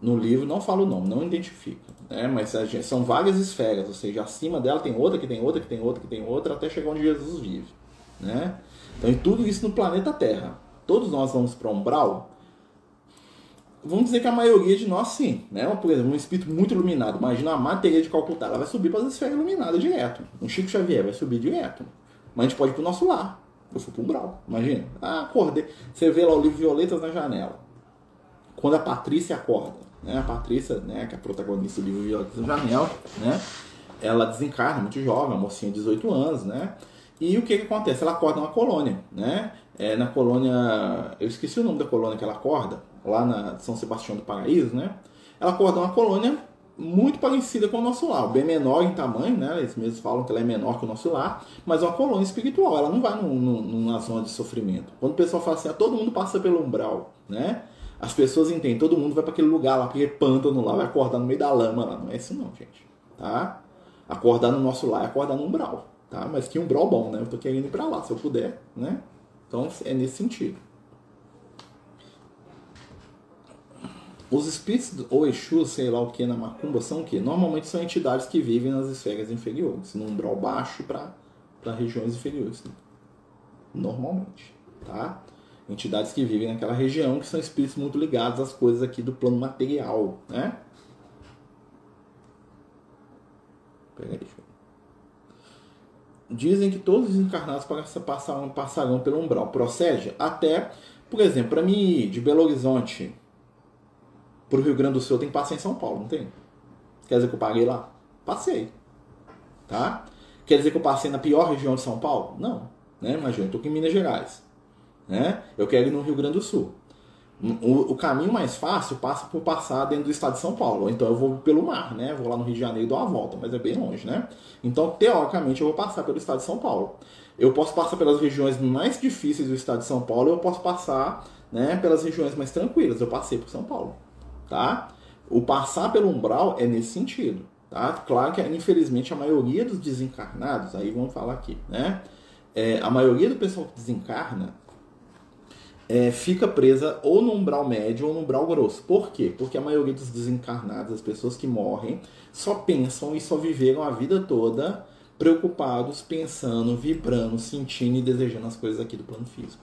No livro não fala o nome, não identifica. Né? Mas são várias esferas, ou seja, acima dela tem outra, que tem outra, que tem outra, que tem outra, até chegar onde Jesus vive. Né? Então, e tudo isso no planeta Terra. Todos nós vamos para umbral vamos dizer que a maioria de nós sim, né? Por exemplo, um espírito muito iluminado, imagina a matéria de Calcutá, ela vai subir para as esferas iluminadas direto. Um Chico Xavier vai subir direto. Mas a gente pode ir para o nosso lar. Eu fui para um brau, imagina. Ah, acordei. Você vê lá o livro Violetas na janela. Quando a Patrícia acorda, né? A Patrícia, né, que é a protagonista do livro Violetas na janela, né? Ela desencarna, muito jovem, uma mocinha de 18 anos, né? E o que, que acontece? Ela acorda numa colônia, né? É, na colônia. Eu esqueci o nome da colônia que ela acorda, lá na São Sebastião do Paraíso, né? Ela acorda uma colônia muito parecida com o nosso lar, bem menor em tamanho, né? Eles mesmos falam que ela é menor que o nosso lar, mas é uma colônia espiritual, ela não vai no, no, numa zona de sofrimento. Quando o pessoal fala assim, ah, todo mundo passa pelo umbral, né? As pessoas entendem, todo mundo vai para aquele lugar lá, aquele pântano lá, vai acordar no meio da lama lá. Não é isso não, gente. Tá? Acordar no nosso lar é acordar no umbral, tá? Mas que umbral bom, né? Eu tô querendo ir para lá, se eu puder, né? Então é nesse sentido. Os espíritos ou Exu, sei lá o que, na macumba, são o que? Normalmente são entidades que vivem nas esferas inferiores, no umbral baixo para regiões inferiores. Normalmente, tá? Entidades que vivem naquela região, que são espíritos muito ligados às coisas aqui do plano material, né? Peraí, Dizem que todos os encarnados passarão, passarão pelo umbral. Procede? Até, por exemplo, para mim de Belo Horizonte para o Rio Grande do Sul, tem que passar em São Paulo, não tem? Quer dizer que eu paguei lá? Passei. Tá? Quer dizer que eu passei na pior região de São Paulo? Não. Né? Imagina, eu estou aqui em Minas Gerais. Né? Eu quero ir no Rio Grande do Sul. O, o, caminho mais fácil passa por passar dentro do estado de São Paulo. Então eu vou pelo mar, né? Vou lá no Rio de Janeiro e dou a volta, mas é bem longe, né? Então, teoricamente, eu vou passar pelo estado de São Paulo. Eu posso passar pelas regiões mais difíceis do estado de São Paulo, eu posso passar né, pelas regiões mais tranquilas. Eu passei por São Paulo, tá? O passar pelo umbral é nesse sentido, tá? Claro que, infelizmente, a maioria dos desencarnados, aí vamos falar aqui, né? É, a maioria do pessoal que desencarna é, fica presa ou no umbral médio ou no umbral grosso. Por quê? Porque a maioria dos desencarnados, as pessoas que morrem, só pensam e só viveram a vida toda preocupados, pensando, vibrando, sentindo e desejando as coisas aqui do plano físico.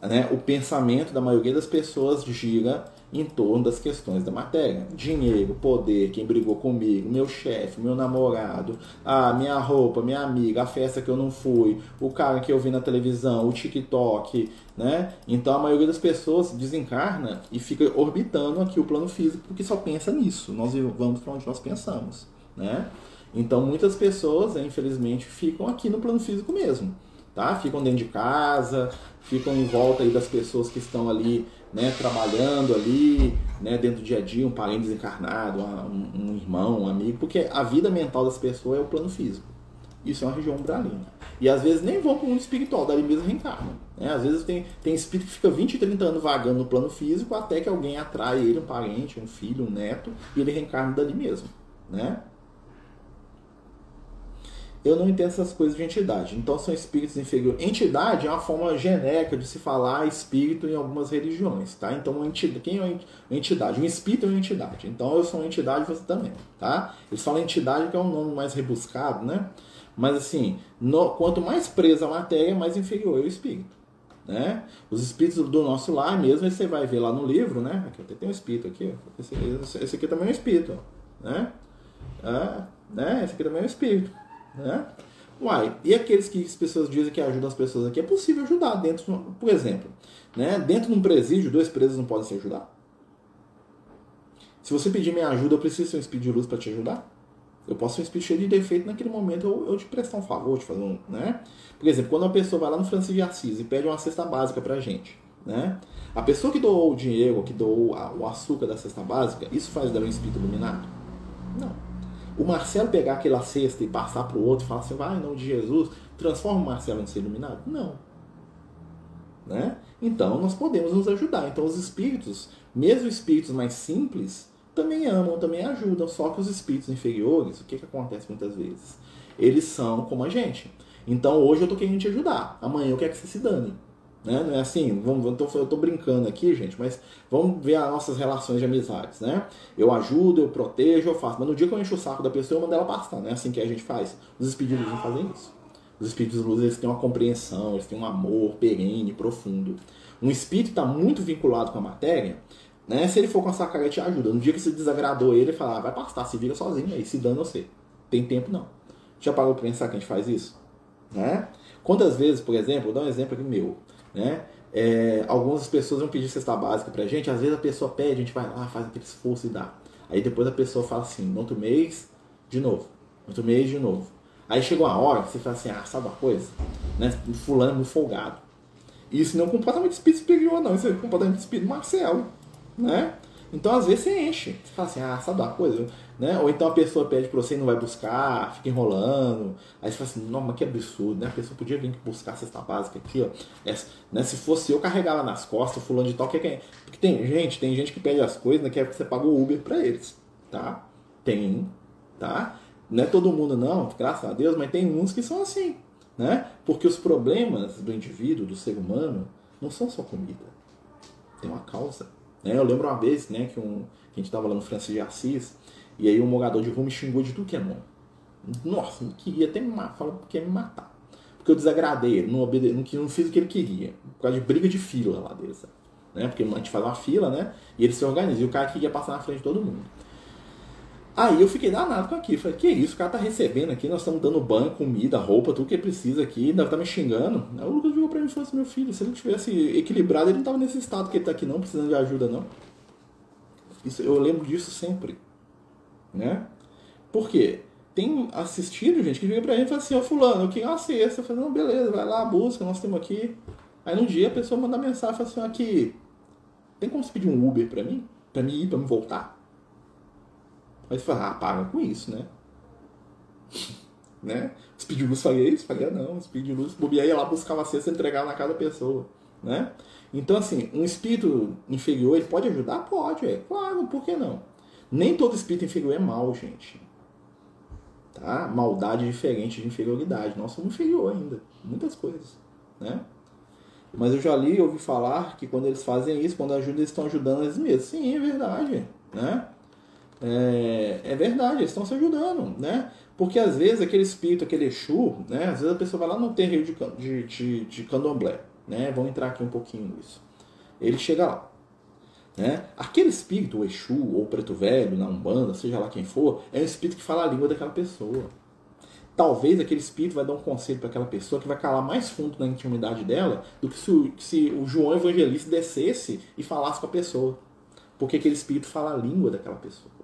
Né? O pensamento da maioria das pessoas gira em torno das questões da matéria. Dinheiro, poder, quem brigou comigo, meu chefe, meu namorado, a minha roupa, minha amiga, a festa que eu não fui, o cara que eu vi na televisão, o TikTok, né? Então a maioria das pessoas desencarna e fica orbitando aqui o plano físico porque só pensa nisso. Nós vamos para onde nós pensamos, né? Então muitas pessoas, né, infelizmente, ficam aqui no plano físico mesmo, tá? Ficam dentro de casa, ficam em volta aí das pessoas que estão ali né, trabalhando ali, né, dentro do dia a dia, um parente desencarnado, um, um, irmão, um amigo, porque a vida mental das pessoas é o plano físico. Isso é uma região umbralina. E às vezes nem vão para o mundo espiritual, dali mesmo reencarnam. Né? Às vezes tem, tem espírito que fica 20, 30 anos vagando no plano físico até que alguém atrai ele, um parente, um filho, um neto, e ele reencarna dali mesmo. Né? Eu não entendo essas coisas de entidade. Então são espíritos inferiores. Entidade é uma forma genérica de se falar espírito em algumas religiões, tá? Então entidade, quem é uma entidade? Um espírito é uma entidade. Então eu sou uma entidade, você também, tá? Eles falam entidade que é um nome mais rebuscado, né? Mas assim, no, quanto mais presa a matéria, mais inferior é o espírito. Né? Os espíritos do nosso lar mesmo, você vai ver lá no livro, né? Aqui até tem um espírito aqui, esse, esse aqui também é um espírito, né? É, né? Esse aqui também é um espírito. Né? Uai, e aqueles que as pessoas dizem que ajudam as pessoas aqui? É possível ajudar dentro, por exemplo, né? dentro de um presídio, dois presos não podem se ajudar? Se você pedir minha ajuda, eu preciso ser um espírito de luz para te ajudar? Eu posso ser um espírito cheio de defeito naquele momento, eu, eu te prestar um favor, te fazer um. Né? Por exemplo, quando uma pessoa vai lá no Francisco de Assis e pede uma cesta básica pra gente, né? A pessoa que doou o dinheiro, que doou o açúcar da cesta básica, isso faz dela um espírito iluminado? Não. O Marcelo pegar aquela cesta e passar para o outro e falar assim, vai em nome de Jesus, transforma o Marcelo em ser iluminado? Não. Né? Então nós podemos nos ajudar. Então os espíritos, mesmo espíritos mais simples, também amam, também ajudam. Só que os espíritos inferiores, o que, que acontece muitas vezes? Eles são como a gente. Então hoje eu tô querendo te ajudar, amanhã eu quero que você se dane. Né? Não é assim, vamos, eu, tô, eu tô brincando aqui, gente, mas vamos ver as nossas relações de amizades, né? Eu ajudo, eu protejo, eu faço, mas no dia que eu encho o saco da pessoa, eu mando ela passar, não é assim que a gente faz. Os espíritos não fazem isso. Os espíritos de luz eles têm uma compreensão, eles têm um amor perene, profundo. Um espírito está muito vinculado com a matéria, né? Se ele for com a sacaria, te ajuda. No dia que você desagradou ele, ele fala, ah, vai pastar, se vira sozinho aí, se dando você. Tem tempo não. Já parou para pensar que a gente faz isso? Né? Quantas vezes, por exemplo, vou dar um exemplo aqui meu. Né? É, algumas pessoas vão pedir cesta básica pra gente, às vezes a pessoa pede, a gente vai lá, faz aquele esforço e dá. Aí depois a pessoa fala assim, no outro mês, de novo. No outro mês, de novo. Aí chegou uma hora que você fala assim, ah, sabe uma coisa? Né? Fulano é muito folgado. Isso não é um comportamento de espírito superior, não. Isso é um comportamento de espírito Marcelo. Né? Então, às vezes, você enche. Você fala assim, ah, sabe uma coisa? Né? Ou então a pessoa pede para você e não vai buscar, fica enrolando. Aí você fala assim, não, mas que absurdo, né? A pessoa podia vir buscar a cesta básica aqui, ó. Né? Se fosse eu carregar lá nas costas, fulano de tal, que é Porque tem gente, tem gente que pede as coisas, né? Que é porque você paga o Uber para eles, tá? Tem, tá? Não é todo mundo, não, graças a Deus, mas tem uns que são assim, né? Porque os problemas do indivíduo, do ser humano, não são só comida. Tem uma causa. Né? Eu lembro uma vez né, que, um, que a gente estava lá no Francisco de Assis, e aí um morador de rua me xingou de tudo que é nome. Nossa, não queria até me matar, falou ia me matar. Porque eu desagradei ele, não, obede... não, não fiz o que ele queria. Por causa de briga de fila lá dele, sabe? Né? Porque a gente faz uma fila, né? E ele se organiza. E o cara queria passar na frente de todo mundo. Aí eu fiquei danado com aquilo. Falei, que isso, o cara tá recebendo aqui, nós estamos dando banho, comida, roupa, tudo que precisa aqui, ainda tá me xingando. Aí o Lucas virou pra mim e falou assim, meu filho, se ele tivesse equilibrado, ele não tava nesse estado que ele tá aqui não, precisando de ajuda não. Isso, eu lembro disso sempre. né? Por quê? Tem assistido gente que liga pra gente e fala assim, ó, fulano, eu queria uma cesta. Eu falo, não, beleza, vai lá, busca, nós temos aqui. Aí num dia a pessoa manda mensagem e fala assim, aqui, tem como você pedir um Uber pra mim? Pra mim ir, pra me voltar? Você fala, ah, paga com isso, né? né? Speed Luz faria isso? Faria não. Speed Luz bobear ia lá buscar uma cesta e entregar na casa da pessoa, né? Então, assim, um espírito inferior, ele pode ajudar? Pode, é claro, por que não? Nem todo espírito inferior é mal, gente. Tá? Maldade é diferente de inferioridade. Nós somos inferior ainda. Muitas coisas, né? Mas eu já li e ouvi falar que quando eles fazem isso, quando ajudam, eles estão ajudando eles mesmos. Sim, é verdade, né? É, é verdade, eles estão se ajudando, né? Porque às vezes aquele espírito, aquele Exu, né? Às vezes a pessoa vai lá no terreiro de, de, de, de candomblé, né? Vamos entrar aqui um pouquinho nisso. Ele chega lá. Né? Aquele espírito, o Exu ou o Preto Velho, na Umbanda, seja lá quem for, é um espírito que fala a língua daquela pessoa. Talvez aquele espírito vai dar um conselho para aquela pessoa que vai calar mais fundo na intimidade dela do que se o, se o João Evangelista descesse e falasse com a pessoa. Porque aquele espírito fala a língua daquela pessoa.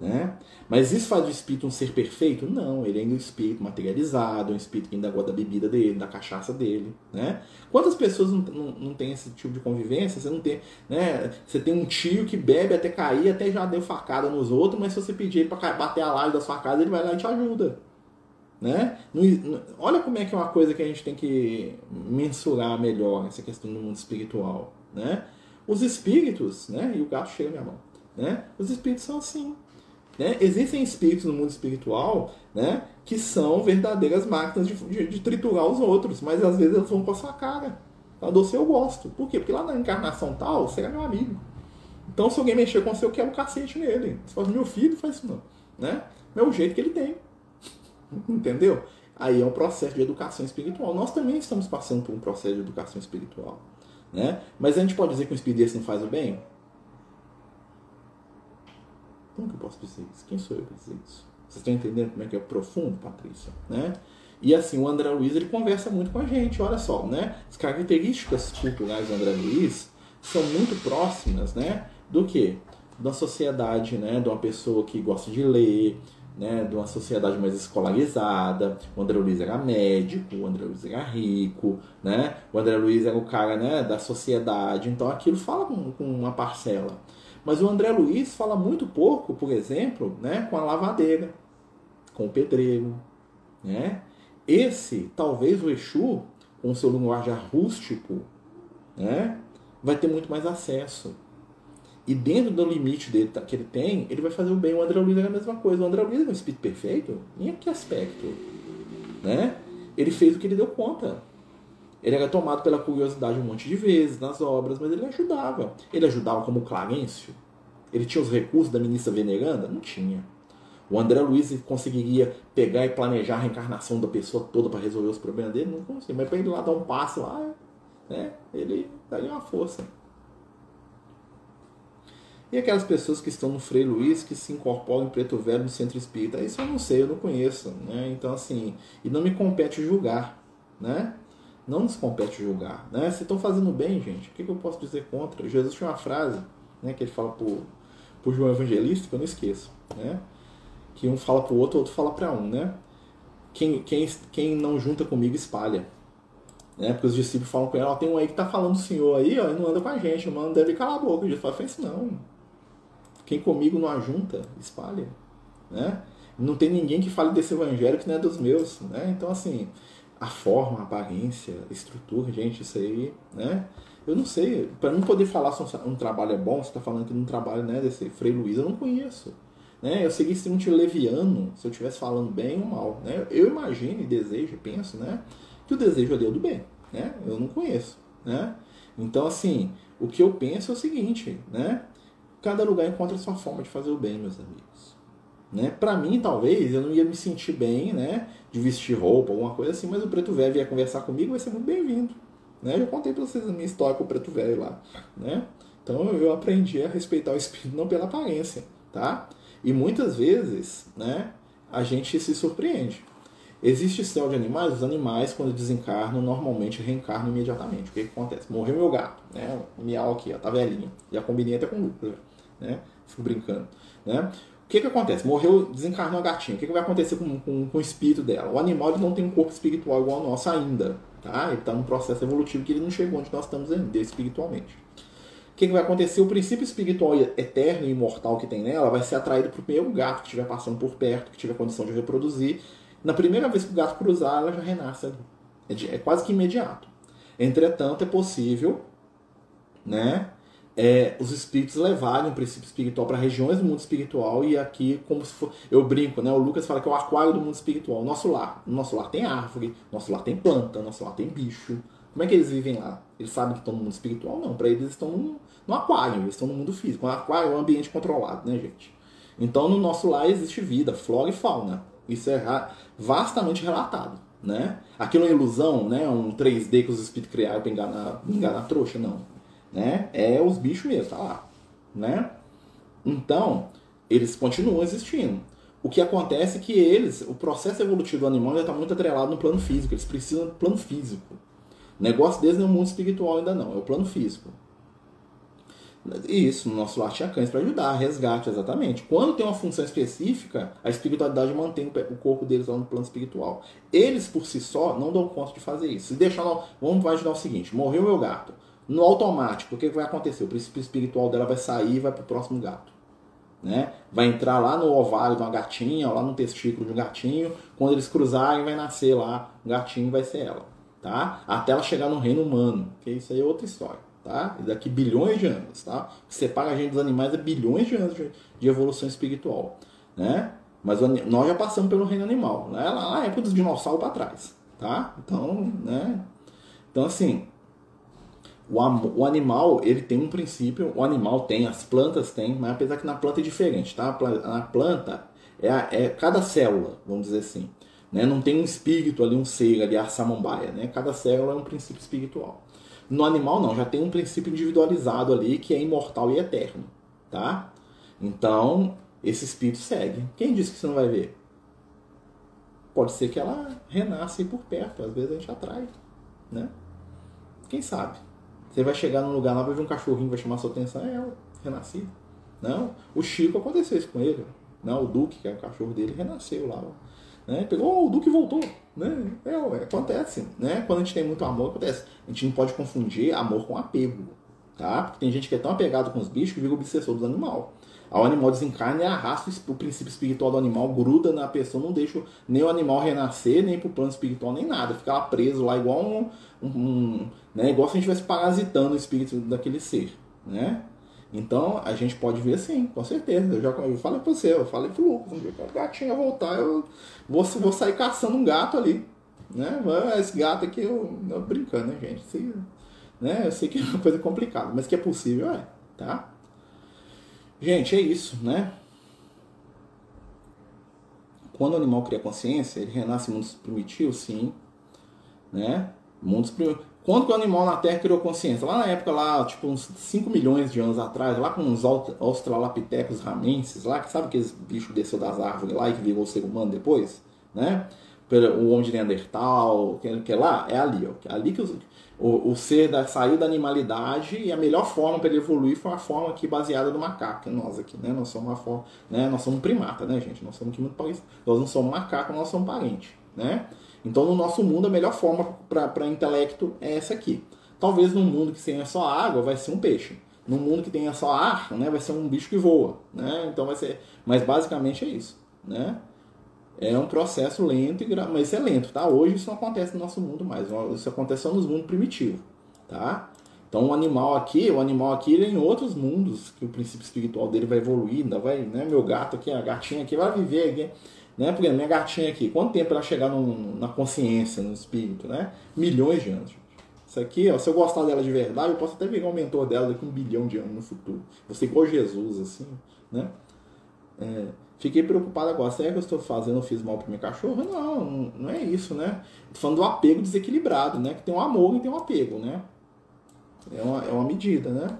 Né? Mas isso faz do espírito um ser perfeito? Não, ele é ainda um espírito materializado, um espírito que ainda gosta da bebida dele, da cachaça dele. Né? Quantas pessoas não, não, não tem esse tipo de convivência? Você não tem, né? Você tem um tio que bebe até cair, até já deu facada nos outros, mas se você pedir ele para bater a laje da sua casa, ele vai lá e te ajuda. Né? olha como é que é uma coisa que a gente tem que mensurar melhor essa questão do mundo espiritual. Né? Os espíritos, né? e o gato chega na minha mão, né? os espíritos são assim. Né? Existem espíritos no mundo espiritual né, que são verdadeiras máquinas de, de, de triturar os outros, mas às vezes eles vão com a sua cara. A doce eu gosto. Por quê? Porque lá na encarnação tal, você é meu amigo. Então se alguém mexer com você, eu quero um cacete nele. Você fala, meu filho faz isso não. Né? É o jeito que ele tem. Entendeu? Aí é um processo de educação espiritual. Nós também estamos passando por um processo de educação espiritual. Né? Mas a gente pode dizer que um espírito não faz o bem? Como que eu posso dizer isso? Quem sou eu para dizer isso? Vocês estão entendendo como é que é profundo, Patrícia? Né? E assim, o André Luiz ele conversa muito com a gente, olha só, né? As características culturais do André Luiz são muito próximas, né? Do que? Da sociedade, né? De uma pessoa que gosta de ler, né? De uma sociedade mais escolarizada. O André Luiz era médico, o André Luiz era rico, né? O André Luiz era o cara, né? Da sociedade. Então aquilo fala com, com uma parcela. Mas o André Luiz fala muito pouco, por exemplo, né, com a lavadeira, com o pedreiro. Né? Esse, talvez o Exu, com seu linguajar rústico, né, vai ter muito mais acesso. E dentro do limite dele, que ele tem, ele vai fazer o bem. O André Luiz é a mesma coisa. O André Luiz é um espírito perfeito? Em que aspecto? Né? Ele fez o que ele deu conta. Ele era tomado pela curiosidade um monte de vezes nas obras, mas ele ajudava. Ele ajudava como Clarencio. Ele tinha os recursos da ministra veneranda? Não tinha. O André Luiz conseguiria pegar e planejar a reencarnação da pessoa toda para resolver os problemas dele? Não conseguia. Mas para ele lá dar um passo lá, né, ele daria uma força. E aquelas pessoas que estão no Frei Luiz, que se incorporam em Preto Velho no Centro Espírita? Isso eu não sei, eu não conheço. Né? Então, assim, e não me compete julgar. Né? Não nos compete julgar. Né? Se estão fazendo bem, gente, o que, que, eu posso dizer contra? Jesus tinha uma frase né, que ele fala por, por João Evangelista, que eu não esqueço. Né? Que um fala para o outro, o outro fala para um. Né? Quem, quem, quem não junta comigo espalha. Né? Porque os discípulos falam com ele, ó, tem um aí que tá falando do Senhor aí, ó, e não anda com a gente, o mano deve calar a boca. Jesus fala, isso não. Quem comigo não ajunta, espalha. Né? Não tem ninguém que fale desse evangelho que não é dos meus. Né? Então, assim, a forma, a aparência, a estrutura, gente, isso aí, né? Eu não sei, para não poder falar se um trabalho é bom, você está falando que um trabalho né, desse Frei Luiz, eu não conheço. Né? Eu segui se um leviano, se eu estivesse falando bem ou mal. Né? Eu imagino e desejo, penso, né, que o desejo é do bem. Né? Eu não conheço. Né? Então, assim, o que eu penso é o seguinte, né? Cada lugar encontra a sua forma de fazer o bem, meus amigos. Né? Para mim, talvez, eu não ia me sentir bem, né? De vestir roupa, alguma coisa assim, mas o Preto Velho vier conversar comigo, vai ser muito bem-vindo. Né? Eu contei para vocês a minha história com o Preto Velho lá, né? Então eu aprendi a respeitar o espírito não pela aparência, tá? E muitas vezes, né, a gente se surpreende. Existe céu de animais, os animais, quando desencarnam, normalmente reencarnam imediatamente. O que, que acontece? Morreu meu gato, né? O miau aqui, ó, tá velhinho. Já combinei até com o Lucas, né? Fico brincando, né? O que, que acontece? Morreu, desencarnou a gatinha. O que, que vai acontecer com, com, com o espírito dela? O animal ele não tem um corpo espiritual igual ao nosso ainda. Tá? Ele está num processo evolutivo que ele não chegou onde nós estamos ainda, espiritualmente. O que, que vai acontecer? O princípio espiritual eterno e imortal que tem nela vai ser atraído para o primeiro gato que estiver passando por perto, que tiver condição de reproduzir. Na primeira vez que o gato cruzar, ela já renasce ali. É, de, é quase que imediato. Entretanto, é possível né, é, os espíritos levarem o princípio espiritual para regiões do mundo espiritual e aqui, como se for. Eu brinco, né? O Lucas fala que é o aquário do mundo espiritual. Nosso lar. Nosso lar tem árvore, nosso lar tem planta, nosso lar tem bicho. Como é que eles vivem lá? Eles sabem que estão no mundo espiritual? Não. Para eles, eles estão no, aquário, eles estão no mundo físico. O aquário é um ambiente controlado, né, gente? Então, no nosso lar existe vida, flora e fauna. Isso é vastamente relatado. Né? Aquilo é ilusão, né? um 3D que os espíritos criaram para enganar, enganar trouxa, não né? É os bichos mesmo, tá lá, né? Então, eles continuam existindo. O que acontece é que eles, o processo evolutivo do animal ainda está muito atrelado no plano físico, eles precisam do plano físico. O negócio deles não é o mundo espiritual ainda não, é o plano físico. Isso, no nosso lar tinha cães para ajudar, resgate, exatamente. Quando tem uma função específica, a espiritualidade mantém o corpo deles lá no plano espiritual. Eles, por si só, não dão conta de fazer isso. Se deixar, vamos ajudar o seguinte: morreu meu gato. No automático, o que vai acontecer? O princípio espiritual dela vai sair e vai para o próximo gato. Né? Vai entrar lá no ovário de uma gatinha, ou lá no testículo de um gatinho. Quando eles cruzarem, vai nascer lá um gatinho vai ser ela. Tá? Até ela chegar no reino humano, que isso aí é outra história. Tá? Daqui bilhões de anos. Tá? O que separa a gente dos animais é bilhões de anos de, de evolução espiritual. Né? Mas nós já passamos pelo reino animal. Né? Lá na época dos dinossauros para trás. Tá? Então, né? então, assim, o, o, animal, ele tem um princípio, o animal tem, as plantas têm, mas apesar que na planta é diferente, tá? Na planta é, é cada célula, vamos dizer assim. Né? Não tem um espírito ali, um ser ali, a samambaia, né? Cada célula é um princípio espiritual. No animal não, já tem um princípio individualizado ali que é imortal e eterno, tá? Então, esse espírito segue. Quem disse que você não vai ver? Pode ser que ela renasça aí por perto, às vezes a gente atrai, né? Quem sabe? Você vai chegar num lugar lá, vai ver um cachorrinho, vai chamar sua atenção, é ela, renascido. Não, o Chico aconteceu isso com ele. Não, o Duque, que é o cachorro dele, renasceu lá. Né? Pegou, oh, o Duque voltou. Né? É, acontece. Né? Quando a gente tem muito amor, acontece. A gente não pode confundir amor com apego. Tá? Porque tem gente que é tão apegado com os bichos que vira obsessor dos animais. Ao animal desencarna e arrasta o princípio espiritual do animal, gruda na pessoa, não deixa nem o animal renascer, nem pro plano espiritual, nem nada. Fica lá preso lá igual um, um, um né? igual se a gente estivesse parasitando o espírito daquele ser. Né? Então a gente pode ver assim, com certeza. Eu já eu falei pra você, eu falei pro Lucas, um dia que o gatinho voltar, eu vou, vou sair caçando um gato ali. Né? Esse gato aqui, eu, eu brincando, né, gente? Assim, né? Eu sei que é uma coisa complicada, mas que é possível, é, tá? Gente, é isso, né? Quando o animal cria consciência, ele renasce em mundos primitivos, sim, né? Mundos primitivos. Quando que o animal na Terra criou consciência? Lá na época, lá, tipo, uns 5 milhões de anos atrás, lá com os australopithecus ramenses, lá, que sabe que esse bicho desceu das árvores lá e que virou ser humano depois, né? O homem de Neandertal, que, que é lá, é ali, ó. É ali que os, o, o ser da, saiu da animalidade e a melhor forma para ele evoluir foi a forma aqui baseada no macaco, nós aqui, né? Nós somos uma forma, né? Nós somos primata, né, gente? Nós somos aqui muito parecidos. Nós não somos macaco, nós somos parente, né? Então, no nosso mundo, a melhor forma para intelecto é essa aqui. Talvez num mundo que tenha só água, vai ser um peixe. Num mundo que tenha só ar, né, vai ser um bicho que voa, né? Então vai ser, mas basicamente é isso, né? É um processo lento, e gra... mas é lento, tá? Hoje isso não acontece no nosso mundo mais. Isso acontece só nos mundos primitivos, tá? Então o animal aqui, o animal aqui ele é em outros mundos que o princípio espiritual dele vai evoluir, ainda vai, né? Meu gato aqui, a gatinha aqui vai viver aqui, né? Porque minha gatinha aqui, quanto tempo ela chegar no, na consciência, no espírito, né? Milhões de anos. Isso aqui, ó, se eu gostar dela de verdade, eu posso até virar um mentor dela daqui um bilhão de anos no futuro. Você igual Jesus, assim, né? É, Fiquei preocupado agora. Será que eu estou fazendo, eu fiz mal para minha cachorra? Não, não é isso, né? Estou falando do apego desequilibrado, né? Que tem um amor e tem um apego, né? É uma, é uma medida, né?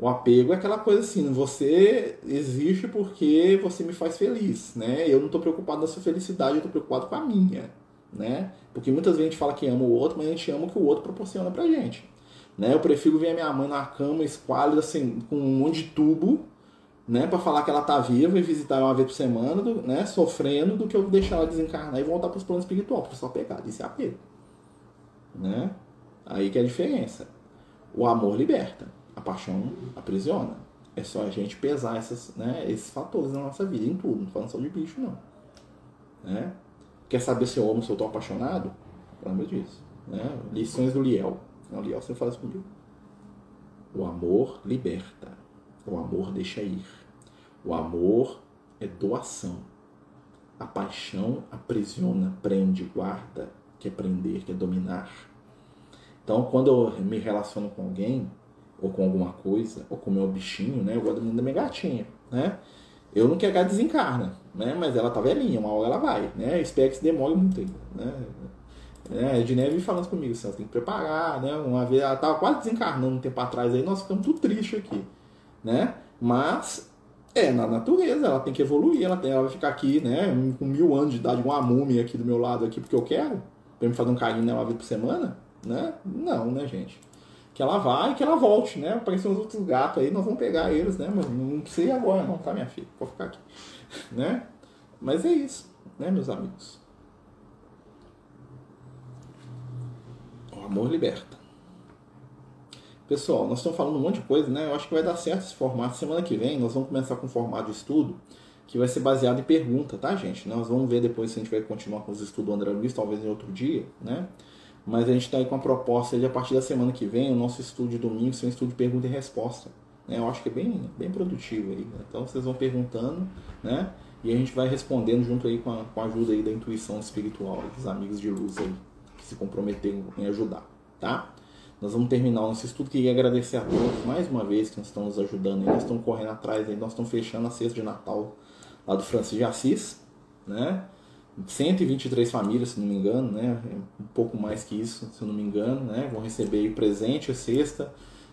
O apego é aquela coisa assim, você existe porque você me faz feliz, né? Eu não estou preocupado na sua felicidade, eu estou preocupado com a minha, né? Porque muitas vezes a gente fala que ama o outro, mas a gente ama o que o outro proporciona pra gente. Né? Eu prefiro ver a minha mãe na cama esquálida, assim, com um monte de tubo, né, para falar que ela tá viva e visitar uma vez por semana, né, sofrendo, do que eu deixar ela desencarnar e voltar para os planos espirituais, porque só pegar, isso é apego. Né? Aí que é a diferença. O amor liberta, a paixão aprisiona. É só a gente pesar essas, né, esses fatores na nossa vida, em tudo, não falando só de bicho, não. Né? Quer saber se eu amo, se eu tô apaixonado? Lembra disso. Né? Lições do Liel. Não, Liel, você isso comigo. O amor liberta. O amor deixa ir. O amor é doação. A paixão aprisiona, prende, guarda, quer prender, quer dominar. Então, quando eu me relaciono com alguém, ou com alguma coisa, ou com meu bichinho, né? Eu gosto da minha gatinha, né? Eu não quero que ela desencarna, né? Mas ela tá velhinha, uma hora ela vai, né? Eu espero que se demore muito ainda, né? É, a Edneve falando comigo, assim, tem que preparar, né? Uma vez ela tava quase desencarnando um tempo atrás aí, nós ficamos tudo triste aqui, né? Mas é na natureza, ela tem que evoluir, ela, tem, ela vai ficar aqui, né? Com mil anos de idade, uma múmia aqui do meu lado aqui, porque eu quero, pra me fazer um carinho nela uma vez por semana, né? Não, né, gente? Que ela vá e que ela volte, né? Aparecem uns outros gatos aí, nós vamos pegar eles, né? Mas não ir agora, não, tá, minha filha? Vou ficar aqui, né? Mas é isso, né, meus amigos? amor liberta. Pessoal, nós estamos falando um monte de coisa, né? Eu acho que vai dar certo esse formato. Semana que vem nós vamos começar com um formato de estudo que vai ser baseado em pergunta, tá, gente? Nós vamos ver depois se a gente vai continuar com os estudos do André Luiz, talvez em outro dia, né? Mas a gente está aí com a proposta de a partir da semana que vem, o nosso estudo de domingo ser um estudo de pergunta e resposta. Né? Eu acho que é bem, bem produtivo aí. Né? Então vocês vão perguntando, né? E a gente vai respondendo junto aí com a, com a ajuda aí da intuição espiritual, dos amigos de luz aí se comprometeram em ajudar, tá? Nós vamos terminar o nosso estudo. Queria agradecer a todos mais uma vez que estão nos ajudando. Nós estamos correndo atrás, aí, nós estamos fechando a cesta de Natal lá do Francis de Assis, né? 123 famílias, se não me engano, né? Um pouco mais que isso, se não me engano, né? Vão receber presente, cesta,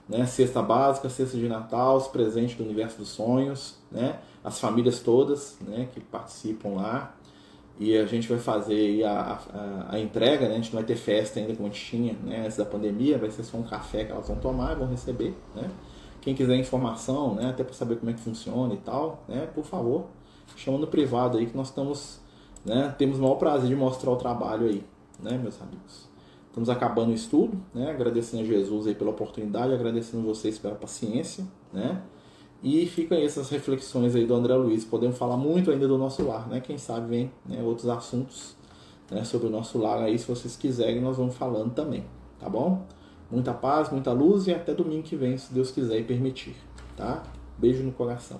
né? Cesta básica, cesta de Natal, os presentes do Universo dos Sonhos, né? As famílias todas, né? Que participam lá e a gente vai fazer a, a, a, entrega, né? a gente não vai ter festa ainda como a gente tinha né? antes da pandemia, vai ser só um café que elas vão tomar e vão receber. Né? Quem quiser informação, né? até para saber como é que funciona e tal, né? por favor, chama no privado aí que nós estamos, né? temos o maior prazer de mostrar o trabalho aí, né, meus amigos. Estamos acabando o estudo, né? agradecendo a Jesus aí pela oportunidade, agradecendo vocês pela paciência, né? E ficam aí essas reflexões aí do André Luiz. Podemos falar muito ainda do nosso lar, né? Quem sabe vem né, outros assuntos né, sobre o nosso lar aí, se vocês quiserem, nós vamos falando também, tá bom? Muita paz, muita luz e até domingo que vem, se Deus quiser e permitir, tá? Beijo no coração.